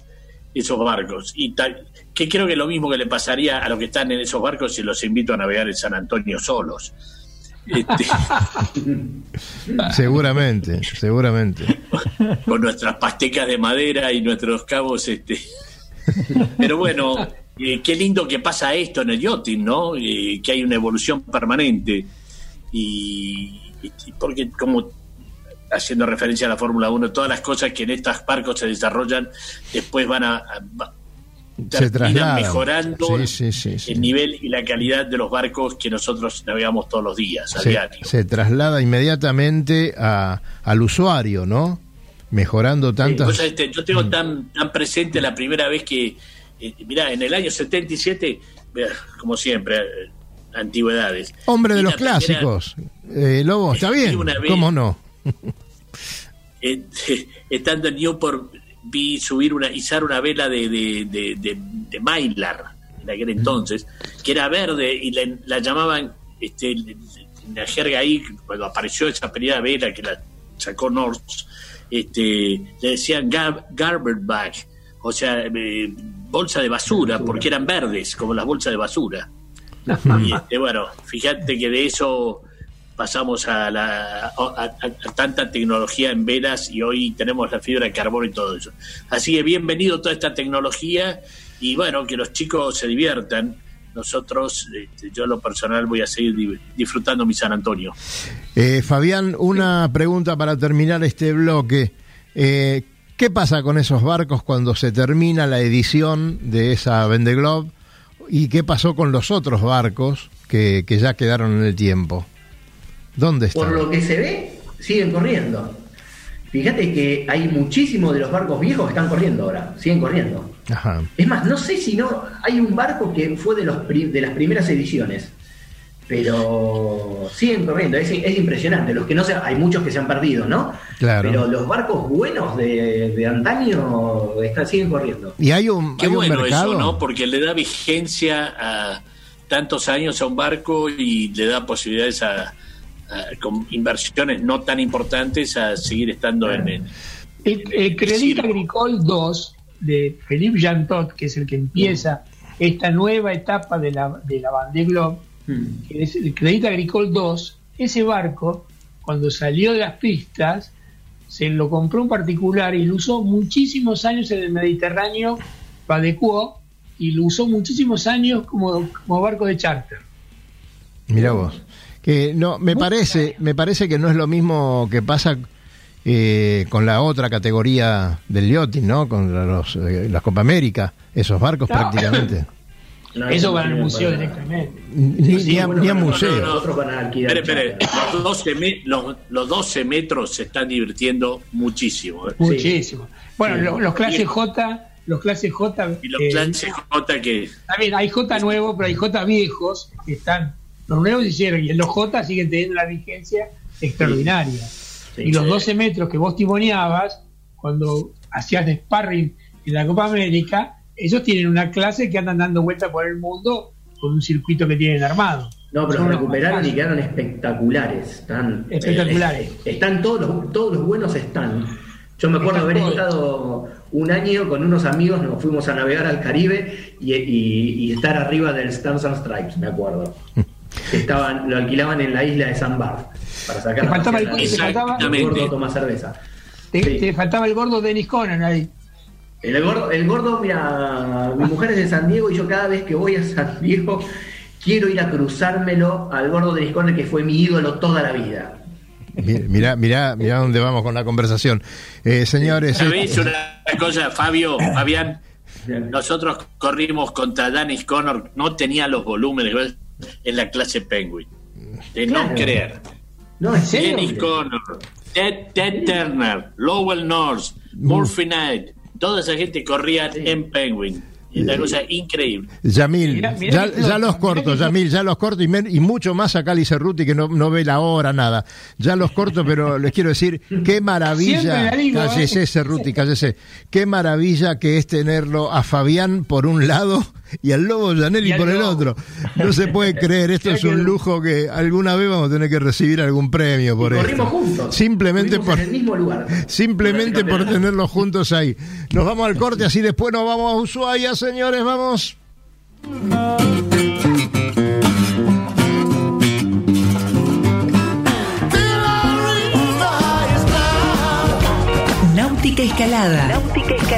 esos barcos. Y tal, que creo que lo mismo que le pasaría a los que están en esos barcos si los invito a navegar en San Antonio solos. Este, Seguramente, seguramente. con nuestras pastecas de madera y nuestros cabos este pero bueno eh, qué lindo que pasa esto en el yachting no Eh, que hay una evolución permanente y, y porque como haciendo referencia a la Fórmula 1 todas las cosas que en estos barcos se desarrollan después van a, va- Se trasladan. mejorando Sí, sí, sí, sí. el nivel y la calidad de los barcos que nosotros navegamos todos los días a Se, diario se traslada inmediatamente a, al usuario, ¿no? Mejorando tantas... sabés, yo tengo tan, tan presente la primera vez que, eh, mirá, en el año 77, vea, como siempre, eh, antigüedades. Hombre de los primera, clásicos. Eh, lobo, está bien. una vez. ¿Cómo no? eh, estando en Newport, vi subir una, izar una vela de, de, de, de, de Mylar, en aquel entonces, que era verde y la, la llamaban, este, la jerga ahí, cuando apareció esa primera vela que la sacó North, este, le decían gar, garbage bag, o sea, eh, bolsa de basura, porque eran verdes, como las bolsas de basura. Y este, bueno, fíjate que de eso pasamos a, la, a, a- a tanta tecnología en velas y hoy tenemos la fibra de carbono y todo eso. Así que bienvenido toda esta tecnología y bueno, que los chicos se diviertan. Nosotros, este, yo en lo personal voy a seguir di- disfrutando mi San Antonio. Eh, Fabián, una pregunta para terminar este bloque. Eh, ¿Qué pasa con esos barcos cuando se termina la edición de esa Vende Globe? ¿Y qué pasó con los otros barcos que, que ya quedaron en el tiempo? ¿Dónde Por están? lo que se ve, siguen corriendo. Fíjate que hay muchísimos de los barcos viejos que están corriendo ahora, siguen corriendo. Ajá. Es más, no sé si no hay un barco que fue de, los pri- de las primeras ediciones, pero siguen corriendo, es, es impresionante. Los que no se, hay muchos que se han perdido, ¿no? Claro. Pero los barcos buenos de, de antaño están, siguen corriendo. ¿Y hay un, Qué hay un bueno mercado? eso, ¿no? Porque le da vigencia a tantos años a un barco y le da posibilidades a, a- con inversiones no tan importantes a seguir estando en, en- El, el. Agricole 2 de Philippe Jantot, que es el que empieza esta nueva etapa de la, de la Vendée Globe, que es el Credit Agricole 2, ese barco, cuando salió de las pistas, se lo compró un particular y lo usó muchísimos años en el Mediterráneo, lo adecuó y lo usó muchísimos años como, como barco de charter. Mira vos. Que no, me parece, me parece que no es lo mismo que pasa eh, con la otra categoría del yachting, ¿no? Con los, eh, las Copa América, esos barcos No. prácticamente. No, Eso va no al museo para- directamente. Ni, Sí, ni a, bueno, ni a no, museo. van. Espere, espere, los 12, me- los, los 12 metros se están divirtiendo muchísimo. ¿eh? Muchísimo. Bueno, Sí. los, los clases J, los clases J, Y los eh, clases J que también hay J nuevos, pero hay J viejos que están, los nuevos hicieron y los J siguen teniendo la vigencia extraordinaria. Sí, y los sí. 12 metros que vos timoneabas cuando hacías de sparring en la Copa América, ellos tienen una clase que andan dando vueltas por el mundo con un circuito que tienen armado. No, pero recuperaron y quedaron espectaculares. Están, Espectaculares. eh, están todos los, todos los buenos están. Yo me acuerdo haber estado un año con unos amigos, nos fuimos a navegar al Caribe y, y- y estar arriba del Stars and Stripes, me acuerdo. Que estaban, lo alquilaban en la isla de San Bar para sacar Te faltaba el- te faltaba- el gordo toma cerveza. Te, Sí. te faltaba el gordo Dennis Conan ahí. El gordo, el gordo, mira, mi mujer es de San Diego y yo cada vez que voy a San Diego quiero ir a cruzármelo al gordo de Discorne que fue mi ídolo toda la vida. Mi- Mirá, mirá, mirá dónde vamos con la conversación. Eh, señores, ¿Sabéis eh, una cosa, Fabio, Fabián? Nosotros corrimos contra Danis Connor, no tenía los volúmenes ¿ves? En la clase Penguin. De no creer. No, en serio. Dennis Connor, Ted, Ted Turner, Lowell North, Murphy Knight, toda esa gente corría en Penguin. Es una cosa increíble. Yamil, Mirá- mirá ya, los corto, Yamil, ya los corto y, men- y mucho más a Cali Cerruti que no, no ve la hora, nada. Ya los corto, pero les quiero decir, qué maravilla, la digo, ¿eh? cállese Cerruti, cállese, qué maravilla que es tenerlo a Fabián por un lado y al Lobo Janelli por el otro. No se puede creer, esto es un lujo que alguna vez vamos a tener que recibir algún premio por esto. corrimos juntos. Simplemente Estuvimos por... en el mismo lugar. Simplemente por tenerlos juntos ahí. Nos vamos al corte, así después nos vamos a Ushuaia, señores, vamos. Náutica Escalada. Náutica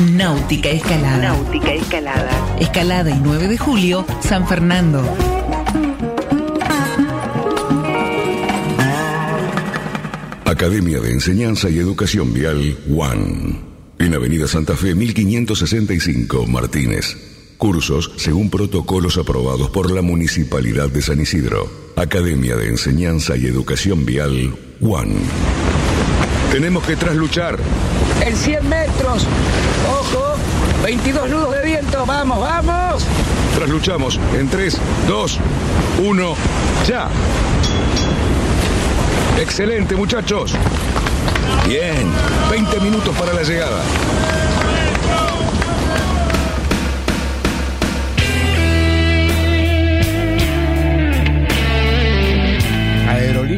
Náutica Escalada. Náutica Escalada. Escalada y 9 de julio, San Fernando. Academia de Enseñanza y Educación Vial One. En Avenida Santa Fe 1565, Martínez. Cursos según protocolos aprobados por la Municipalidad de San Isidro. Academia de Enseñanza y Educación Vial One. Tenemos que trasluchar. En 100 metros. Ojo. 22 nudos de viento. Vamos, vamos. Trasluchamos en 3, 2, 1, ya. Excelente, muchachos. Bien, 20 minutos para la llegada.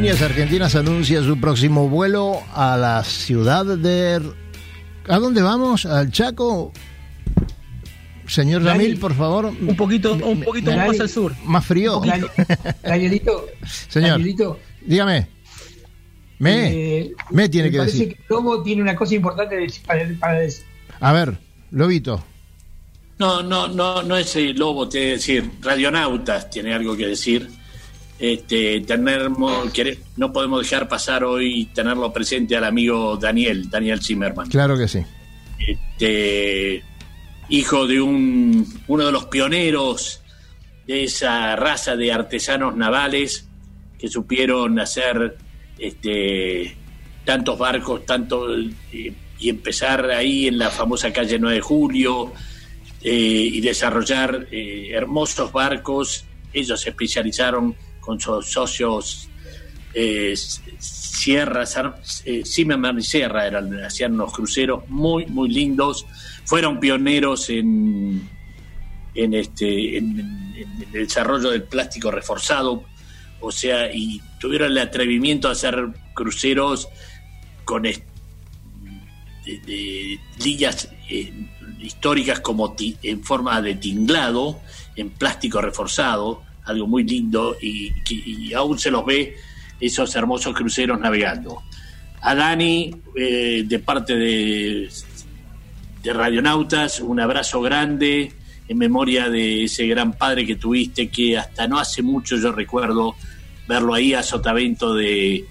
Aerolíneas Argentinas anuncia su próximo vuelo a la ciudad de... ¿A dónde vamos? ¿Al Chaco? Señor Dani, Ramil, por favor. Un poquito, un poquito Dani, más al sur. Más frío. Dan- Danielito, Señor, Danielito, dígame. Me, eh, me tiene me que parece decir. que Lobo tiene una cosa importante de- para, para decir. A ver, Lobito. No, no, no, no es el lobo, te decir, radionautas tiene algo que decir. Este, tenemos, quere- no podemos dejar pasar hoy tenerlo presente al amigo Daniel, Daniel Zimmerman. Claro que sí. Este, hijo de un, uno de los pioneros de esa raza de artesanos navales que supieron hacer este, tantos barcos, tanto eh, y empezar ahí en la famosa calle 9 de Julio eh, y desarrollar eh, hermosos barcos. Ellos se especializaron con sus socios eh, Sierra, eh, Zimmerman y Sierra eran, hacían unos cruceros muy, muy lindos. Fueron pioneros en, en, este, en, el desarrollo del plástico reforzado, o sea, y tuvieron el atrevimiento de hacer cruceros con de, eh, históricas como en forma de tinglado, en plástico reforzado, algo muy lindo y, aún se los ve esos hermosos cruceros navegando. A Dani, eh, de parte de, de Radionautas, un abrazo grande en memoria de ese gran padre que tuviste, que hasta no hace mucho yo recuerdo verlo ahí a Sotavento de,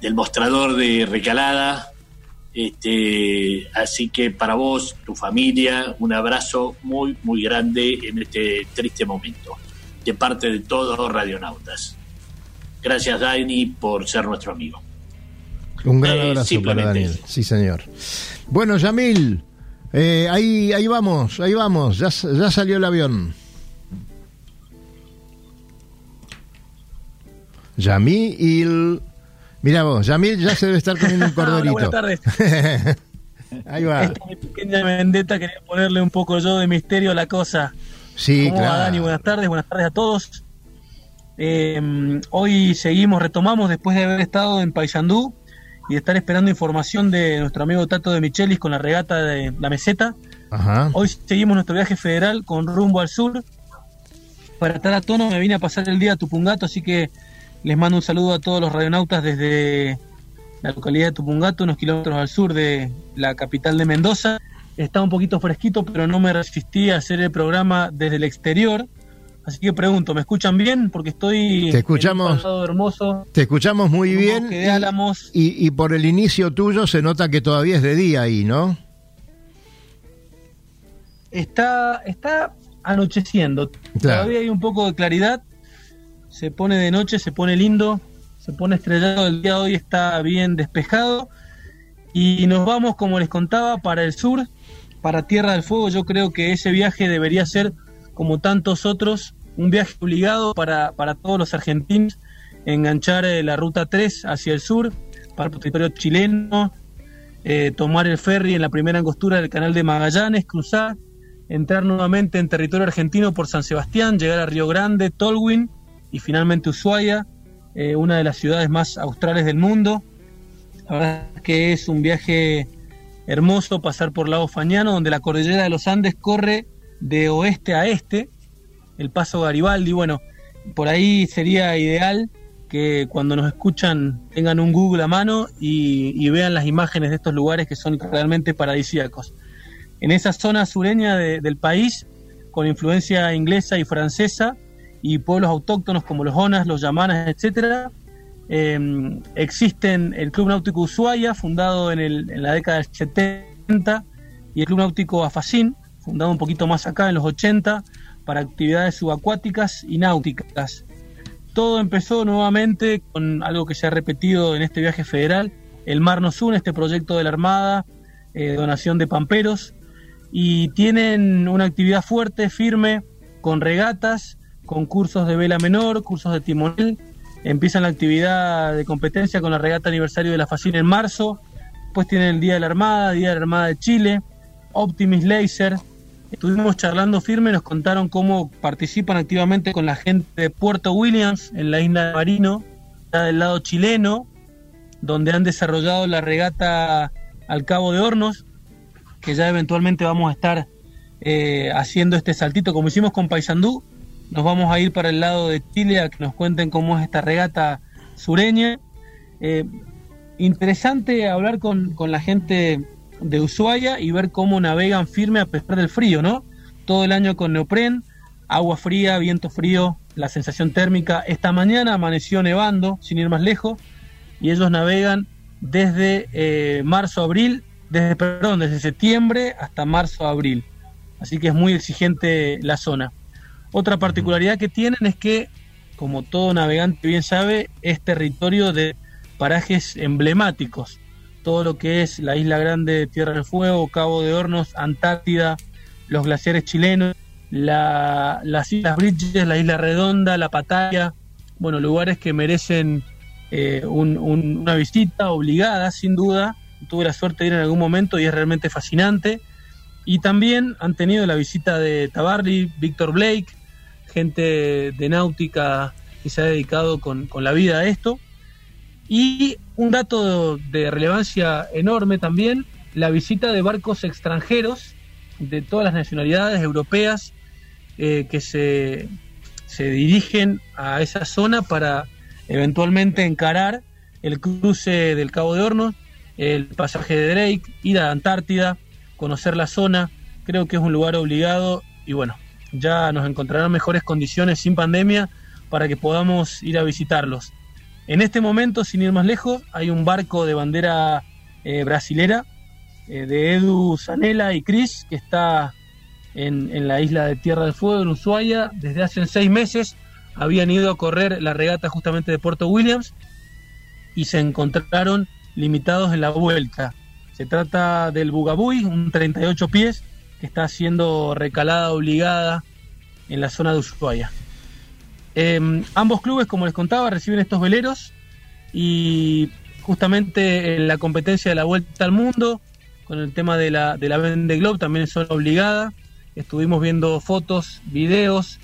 del mostrador de Recalada. Este, así que para vos, tu familia, un abrazo muy, muy grande en este triste momento, de parte de todos Radionautas. Gracias, Dani, por ser nuestro amigo. Un gran Eh, abrazo para simplemente Daniel. Sí, señor. Bueno, Yamil, eh, ahí, ahí vamos, ahí vamos. Ya, ya salió el avión. Yamil. Mira vos, Yamil ya se debe estar comiendo un corderito. Hola, buenas ahí va. Esta es mi pequeña vendetta, quería ponerle un poco yo de misterio a la cosa. Sí, ¿Cómo va, claro. Dani? Buenas tardes, buenas tardes a todos. Eh, hoy seguimos, retomamos después de haber estado en Paysandú y de estar esperando información de nuestro amigo Tato de Michelis con la regata de la meseta. Ajá. Hoy seguimos nuestro viaje federal con rumbo al sur. Para estar a tono me vine a pasar el día a Tupungato, así que les mando un saludo a todos los radionautas desde la localidad de Tupungato, unos kilómetros al sur de la capital de Mendoza. Está un poquito fresquito, pero no me resistí a hacer el programa desde el exterior. Así que pregunto, ¿me escuchan bien? Porque estoy Te escuchamos. en un pasado hermoso. Te escuchamos muy bien. que de Álamos. Y, y por el inicio tuyo se nota que todavía es de día ahí, ¿no? Está, está anocheciendo. Claro. Todavía hay un poco de claridad. Se pone de noche, se pone lindo, se pone estrellado. El día de hoy está bien despejado. Y nos vamos, como les contaba, para el sur, para Tierra del Fuego. Yo creo que ese viaje debería ser, como tantos otros, un viaje obligado para, para todos los argentinos. Enganchar eh, la ruta 3 hacia el sur, para el territorio chileno, eh, tomar el ferry en la primera angostura del canal de Magallanes, cruzar, entrar nuevamente en territorio argentino por San Sebastián, llegar a Río Grande, Tolwyn y finalmente Ushuaia, eh, una de las ciudades más australes del mundo. La verdad es que es un viaje hermoso pasar por Lago Fañano, donde la cordillera de los Andes corre de oeste a este, el paso Garibaldi. Bueno, por ahí sería ideal que cuando nos escuchan tengan un Google a mano y, vean las imágenes de estos lugares que son realmente paradisíacos. En esa zona sureña de- del país, con influencia inglesa y francesa, y pueblos autóctonos como los Onas, los Yamanas, etcétera, eh, existen el Club Náutico Ushuaia, fundado en la década del 70, y el Club Náutico Afacín, fundado un poquito más acá en los 80, para actividades subacuáticas y náuticas. Todo empezó nuevamente con algo que se ha repetido en este viaje federal, el Mar Nos Une, este proyecto de la Armada, eh, donación de pamperos, y tienen una actividad fuerte, firme, con regatas, con cursos de vela menor, cursos de timonel. Empiezan la actividad de competencia con la regata aniversario de la FACIN en marzo. Después tienen el Día de la Armada, Día de la Armada de Chile, Optimis Laser. Estuvimos charlando firme, nos contaron cómo participan activamente con la gente de Puerto Williams en la isla de Marino, del lado chileno, donde han desarrollado la regata al Cabo de Hornos, que ya eventualmente vamos a estar eh, haciendo este saltito como hicimos con Paysandú. Nos vamos a ir para el lado de Chile a que nos cuenten cómo es esta regata sureña. Eh, interesante hablar con, con la gente de Ushuaia y ver cómo navegan firme a pesar del frío, ¿no? Todo el año con neopren, agua fría, viento frío, la sensación térmica. Esta mañana amaneció nevando, sin ir más lejos, y ellos navegan desde eh, marzo abril, desde perdón, desde septiembre hasta marzo abril. Así que es muy exigente la zona. Otra particularidad que tienen es que, como todo navegante bien sabe, es territorio de parajes emblemáticos. Todo lo que es la Isla Grande de Tierra del Fuego, Cabo de Hornos, Antártida, los glaciares chilenos, la- las Islas Bridges, la Isla Redonda, la Pataya, bueno, lugares que merecen eh, un- un- una visita obligada, sin duda. Tuve la suerte de ir en algún momento y es realmente fascinante. Y también han tenido la visita de Tabarly, Víctor Blake, gente de náutica que se ha dedicado con, con la vida a esto. Y un dato de relevancia enorme también, la visita de barcos extranjeros de todas las nacionalidades europeas eh, que se, se dirigen a esa zona para eventualmente encarar el cruce del Cabo de Hornos, el pasaje de Drake, ir a Antártida, conocer la zona. Creo que es un lugar obligado y bueno, ya nos encontrarán mejores condiciones sin pandemia para que podamos ir a visitarlos. En este momento, sin ir más lejos, hay un barco de bandera eh, brasilera eh, de Edu Zanella y Chris que está en, en la isla de Tierra del Fuego, en Ushuaia, desde hace seis meses. Habían ido a correr la regata justamente de Puerto Williams y se encontraron limitados en la vuelta. Se trata del Bugabuy, un 38 pies, que está siendo recalada obligada en la zona de Ushuaia. Eh, ambos clubes, como les contaba, reciben estos veleros y justamente en la competencia de la Vuelta al Mundo, con el tema de la, de la Vende Globe, también son obligada. Estuvimos viendo fotos, videos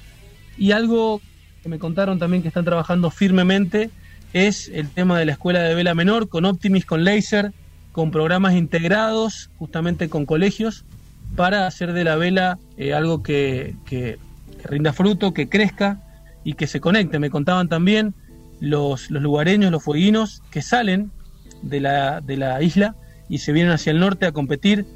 y algo que me contaron también que están trabajando firmemente es el tema de la escuela de vela menor, con Optimis, con Laser, con programas integrados justamente con colegios para hacer de la vela eh, algo que, que, rinda fruto, que crezca y que se conecte. Me contaban también los, los lugareños, los fueguinos, que salen de la, de la isla y se vienen hacia el norte a competir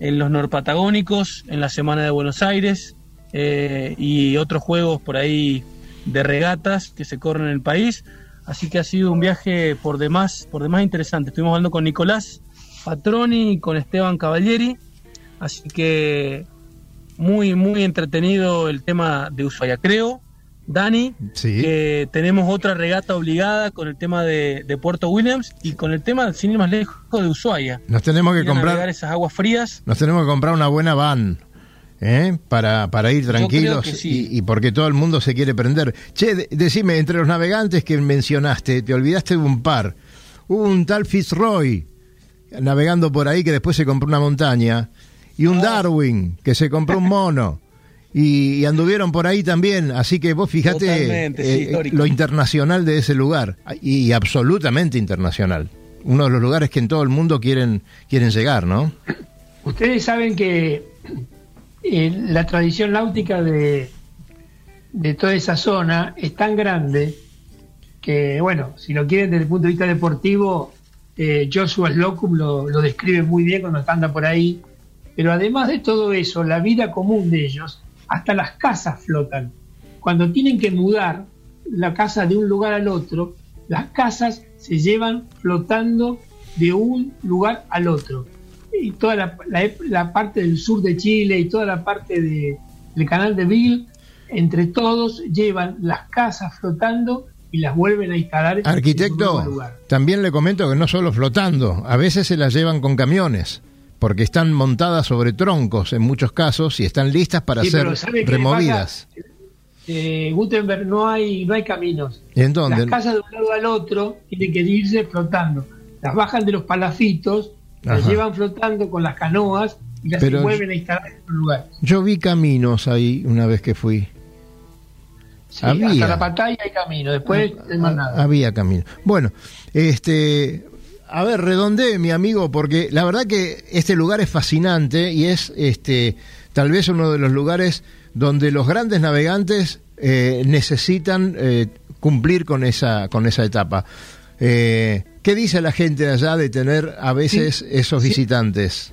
en los norpatagónicos, en la Semana de Buenos Aires eh, y otros juegos por ahí de regatas que se corren en el país. Así que ha sido un viaje por demás, por demás interesante. Estuvimos hablando con Nicolás Patroni y con Esteban Cavalieri. Así que muy, muy entretenido el tema de Ushuaia. Creo Dani, que tenemos otra regata obligada con el tema de, de, Puerto Williams y con el tema, sin ir más lejos, de Ushuaia. Nos tenemos que comprar esas aguas frías. Nos tenemos que comprar una buena van. ¿Eh? Para, para ir tranquilos sí. y, y, porque todo el mundo se quiere prender. Che, de, decime, entre los navegantes que mencionaste, te olvidaste de un par. Hubo un tal Fitzroy navegando por ahí que después se compró una montaña y un Ah. Darwin que se compró un mono. Y, y, anduvieron por ahí también, así que vos fíjate sí, eh, lo internacional de ese lugar, y, y, absolutamente internacional. Uno de los lugares que en todo el mundo quieren, quieren llegar, ¿no? Ustedes saben que la tradición náutica de, de toda esa zona es tan grande que, bueno, si lo quieren desde el punto de vista deportivo, eh, Joshua Slocum lo, lo describe muy bien cuando anda por ahí, pero además de todo eso, la vida común de ellos hasta las casas flotan. Cuando tienen que mudar la casa de un lugar al otro, las casas se llevan flotando de un lugar al otro. Y toda la, la, la parte del sur de Chile y toda la parte de, del canal de Bill, entre todos llevan las casas flotando y las vuelven a instalar. Arquitecto, en lugar. también le comento que no solo flotando, a veces se las llevan con camiones porque están montadas sobre troncos en muchos casos y están listas para sí, ser removidas. Eh, Gutenberg no hay no hay caminos. ¿Y en dónde? Las casas de un lado al otro tienen que irse flotando. Las bajan de los palafitos, Ajá. las llevan flotando con las canoas y las Pero vuelven a instalar en otro lugar. Yo vi caminos ahí una vez que fui. Sí, había. hasta la pantalla hay camino, después ah, más nada. Había camino. Bueno, este a ver, redondeé, mi amigo, porque la verdad que este lugar es fascinante y es este tal vez uno de los lugares donde los grandes navegantes eh, necesitan eh, cumplir con esa, con esa etapa. Eh, ¿Qué dice la gente allá de tener a veces sí, esos visitantes?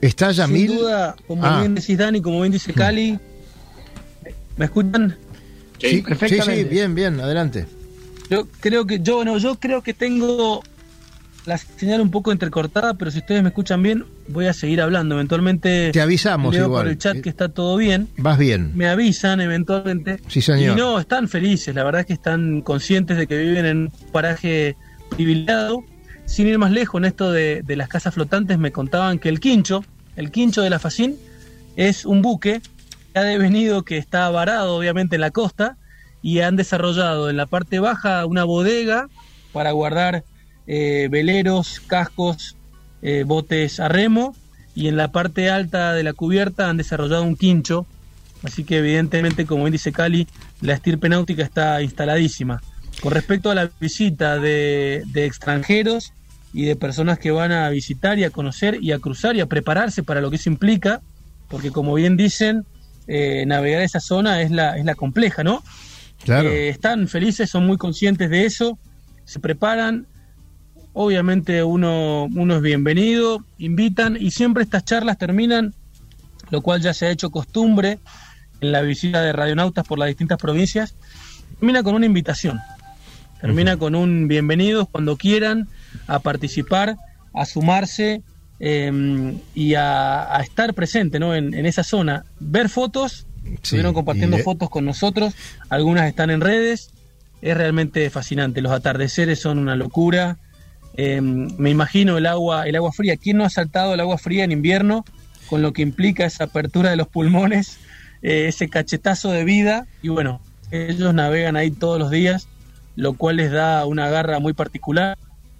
¿Está Yamil? Sin duda, como ah. bien decís Dani, como bien dice Cali, ¿me escuchan? Sí, sí, sí, bien, bien, adelante. Yo creo que yo no, yo creo que tengo la señal un poco entrecortada, pero si ustedes me escuchan bien, voy a seguir hablando. Eventualmente te avisamos leo igual. por el chat que está todo bien. Vas bien. Me avisan eventualmente. Sí, señor. Y no, están felices, la verdad es que están conscientes de que viven en un paraje privilegiado. Sin ir más lejos en esto de, de las casas flotantes, me contaban que el quincho, el quincho de la Facín, es un buque que ha devenido que está varado obviamente en la costa y han desarrollado en la parte baja una bodega para guardar eh, veleros, cascos, eh, botes a remo y en la parte alta de la cubierta han desarrollado un quincho, así que evidentemente como bien dice Cali, la estirpe náutica está instaladísima. Con respecto a la visita de, de extranjeros, y de personas que van a visitar y a conocer y a cruzar y a prepararse para lo que eso implica, porque como bien dicen, eh, navegar esa zona es la, es la compleja, ¿no? Claro. Eh, están felices, son muy conscientes de eso, se preparan, obviamente uno, uno es bienvenido, invitan y siempre estas charlas terminan, lo cual ya se ha hecho costumbre en la visita de radionautas por las distintas provincias, termina con una invitación, termina con un bienvenidos cuando quieran a participar, a sumarse eh, y a, a estar presente ¿no? en, en esa zona, ver fotos, estuvieron compartiendo y- fotos con nosotros, algunas están en redes, es realmente fascinante, los atardeceres son una locura, eh, me imagino el agua, el agua fría, ¿quién no ha saltado el agua fría en invierno? Con lo que implica esa apertura de los pulmones, eh, ese cachetazo de vida, y bueno, ellos navegan ahí todos los días, lo cual les da una garra muy particular,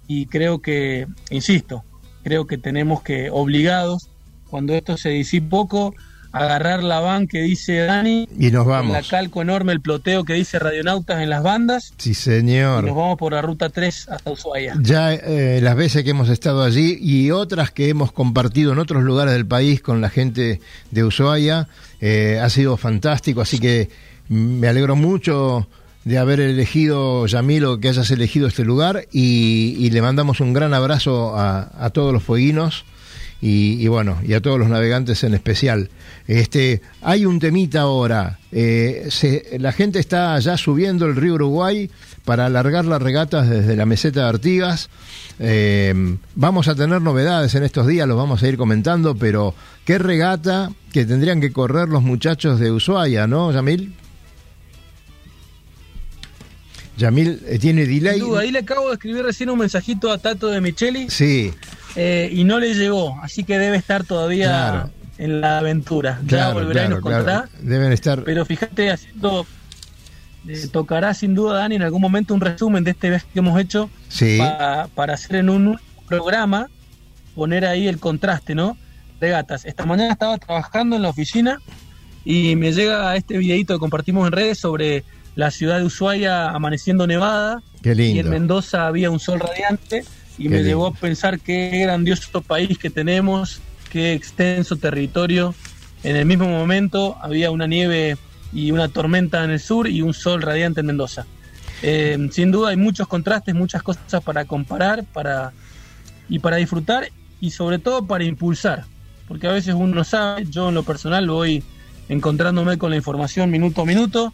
y creo que, insisto, creo que tenemos que, obligados, cuando esto se disipe poco, agarrar la van que dice Dani, Y nos con vamos. la calco enorme, el ploteo que dice Radionautas en las bandas, Sí, y nos señor. vamos por la ruta 3 hasta Ushuaia. Ya eh, las veces que hemos estado allí y otras que hemos compartido en otros lugares del país con la gente de Ushuaia, eh, ha sido fantástico, así que me alegro mucho de haber elegido, Yamilo, que hayas elegido este lugar y, y le mandamos un gran abrazo a, a todos los fueguinos y, y bueno, y a todos los navegantes en especial. Este, hay un temita ahora, eh, se- la gente está ya subiendo el río Uruguay para alargar las regatas desde la meseta de Artigas. Eh, vamos a tener novedades en estos días, los vamos a ir comentando, pero qué regata que tendrían que correr los muchachos de Ushuaia, ¿no, Yamil? Yamil eh, tiene delay. Duda, ahí le acabo de escribir recién un mensajito a Tato de Micheli Sí, eh, y no le llegó, así que debe estar todavía Claro. en la aventura. ya claro, volverá y claro, nos contará. Deben estar. Pero fíjate, haciendo. eh, tocará sin duda, Dani, en algún momento un resumen de este viaje que hemos hecho Sí. pa- para hacer en un programa, poner ahí el contraste, ¿no? Regatas. Esta mañana estaba trabajando en la oficina y me llega este videito que compartimos en redes sobre la ciudad de Ushuaia amaneciendo nevada Qué y en lindo. Mendoza había un sol radiante y Qué me lindo. llevó a pensar qué grandioso país que tenemos, qué extenso territorio. En el mismo momento había una nieve y una tormenta en el sur y un sol radiante en Mendoza. Eh, sin duda hay muchos contrastes, muchas cosas para comparar para, y para disfrutar y sobre todo para impulsar, porque a veces uno no sabe, yo en lo personal voy encontrándome con la información minuto a minuto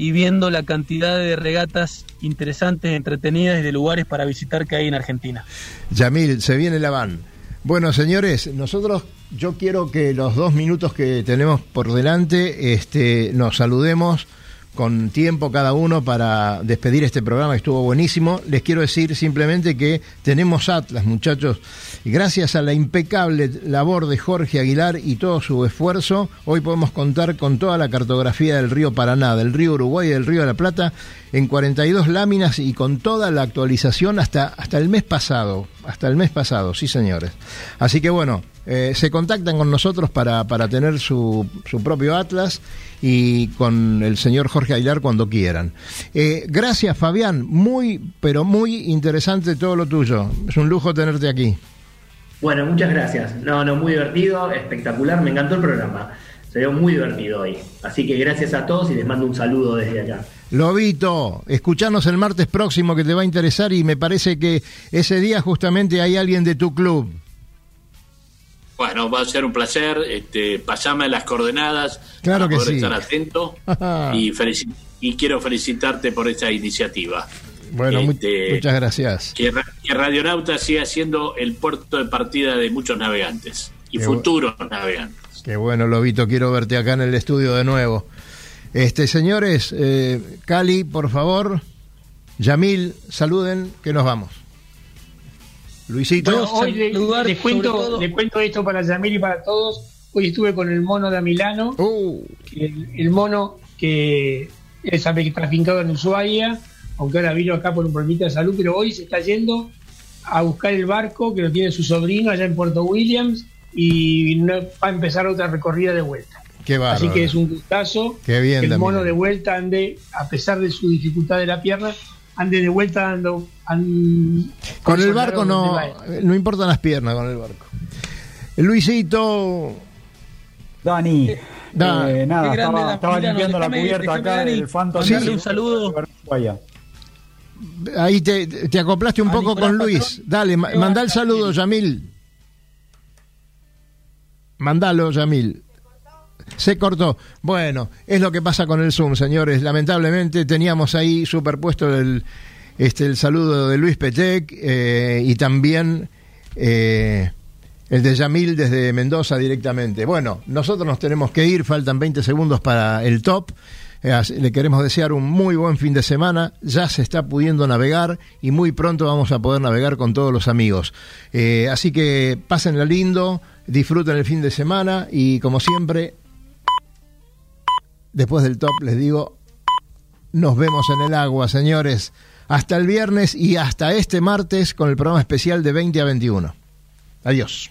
y viendo la cantidad de regatas interesantes, entretenidas y de lugares para visitar que hay en Argentina. Yamil, se viene la van. Bueno, señores, nosotros yo quiero que los dos minutos que tenemos por delante este, nos saludemos con tiempo cada uno para despedir este programa estuvo buenísimo. Les quiero decir simplemente que tenemos Atlas, muchachos, gracias a la impecable labor de Jorge Aguilar y todo su esfuerzo, hoy podemos contar con toda la cartografía del río Paraná, del río Uruguay y del río de la Plata en 42 láminas y con toda la actualización hasta, hasta el mes pasado, hasta el mes pasado, sí señores. Así que bueno, eh, se contactan con nosotros para, para tener su, su propio Atlas y con el señor Jorge Aguilar cuando quieran. Eh, gracias Fabián, muy, pero muy interesante todo lo tuyo. Es un lujo tenerte aquí. Bueno, muchas gracias. No, no, muy divertido, espectacular, me encantó el programa. Se muy divertido hoy. Así que gracias a todos y les mando un saludo desde acá. Lobito, escuchanos el martes próximo que te va a interesar y me parece que ese día justamente hay alguien de tu club. Bueno, va a ser un placer. Este, pasame las coordenadas Claro para que poder sí. estar atento y, quiero felicitarte por esta iniciativa. Bueno, Este, muchas gracias. Que, que Radionauta siga siendo el puerto de partida de muchos navegantes y Qué futuros navegantes. Qué bueno, Lobito, quiero verte acá en el estudio de nuevo. Este, señores, eh, Cali, por favor, Yamil, saluden, que nos vamos. Luisito. Bueno, hoy le, les cuento, todo- les cuento esto para Yamil y para todos. Hoy estuve con el mono de Amilano, Uh, el, el mono que es afincado en Ushuaia, aunque ahora vino acá por un problemita de salud, pero hoy se está yendo a buscar el barco que lo tiene su sobrino allá en Puerto Williams y no- va a empezar otra recorrida de vuelta. qué. Así que es un gustazo Qué bien, que el mono de vuelta ande, a pesar de su dificultad de la pierna, ande de vuelta, ando. an- Con el barco no, no importan las piernas con el barco. Luisito. Dani. Da- eh, nada, estaba, la estaba Milano, limpiando la déjame- cubierta déjame, acá Dani, del Phantom. de- un saludo. Ahí te, te acoplaste un A poco Nicolás con Luis. Patrón. Dale, mandá el saludo, Yamil. Mandalo, Yamil. Se cortó. Bueno, es lo que pasa con el Zoom, señores. Lamentablemente teníamos ahí superpuesto el, este, el saludo de Luis Petec eh, y también eh, el de Yamil desde Mendoza directamente. Bueno, nosotros nos tenemos que ir, faltan 20 segundos para el top. Eh, Le queremos desear un muy buen fin de semana. Ya se está pudiendo navegar y muy pronto vamos a poder navegar con todos los amigos. Así que pásenla lindo, disfruten el fin de semana y como siempre, después del top les digo, nos vemos en el agua, señores. Hasta el viernes y hasta este martes con el programa especial de 20 a 21. Adiós.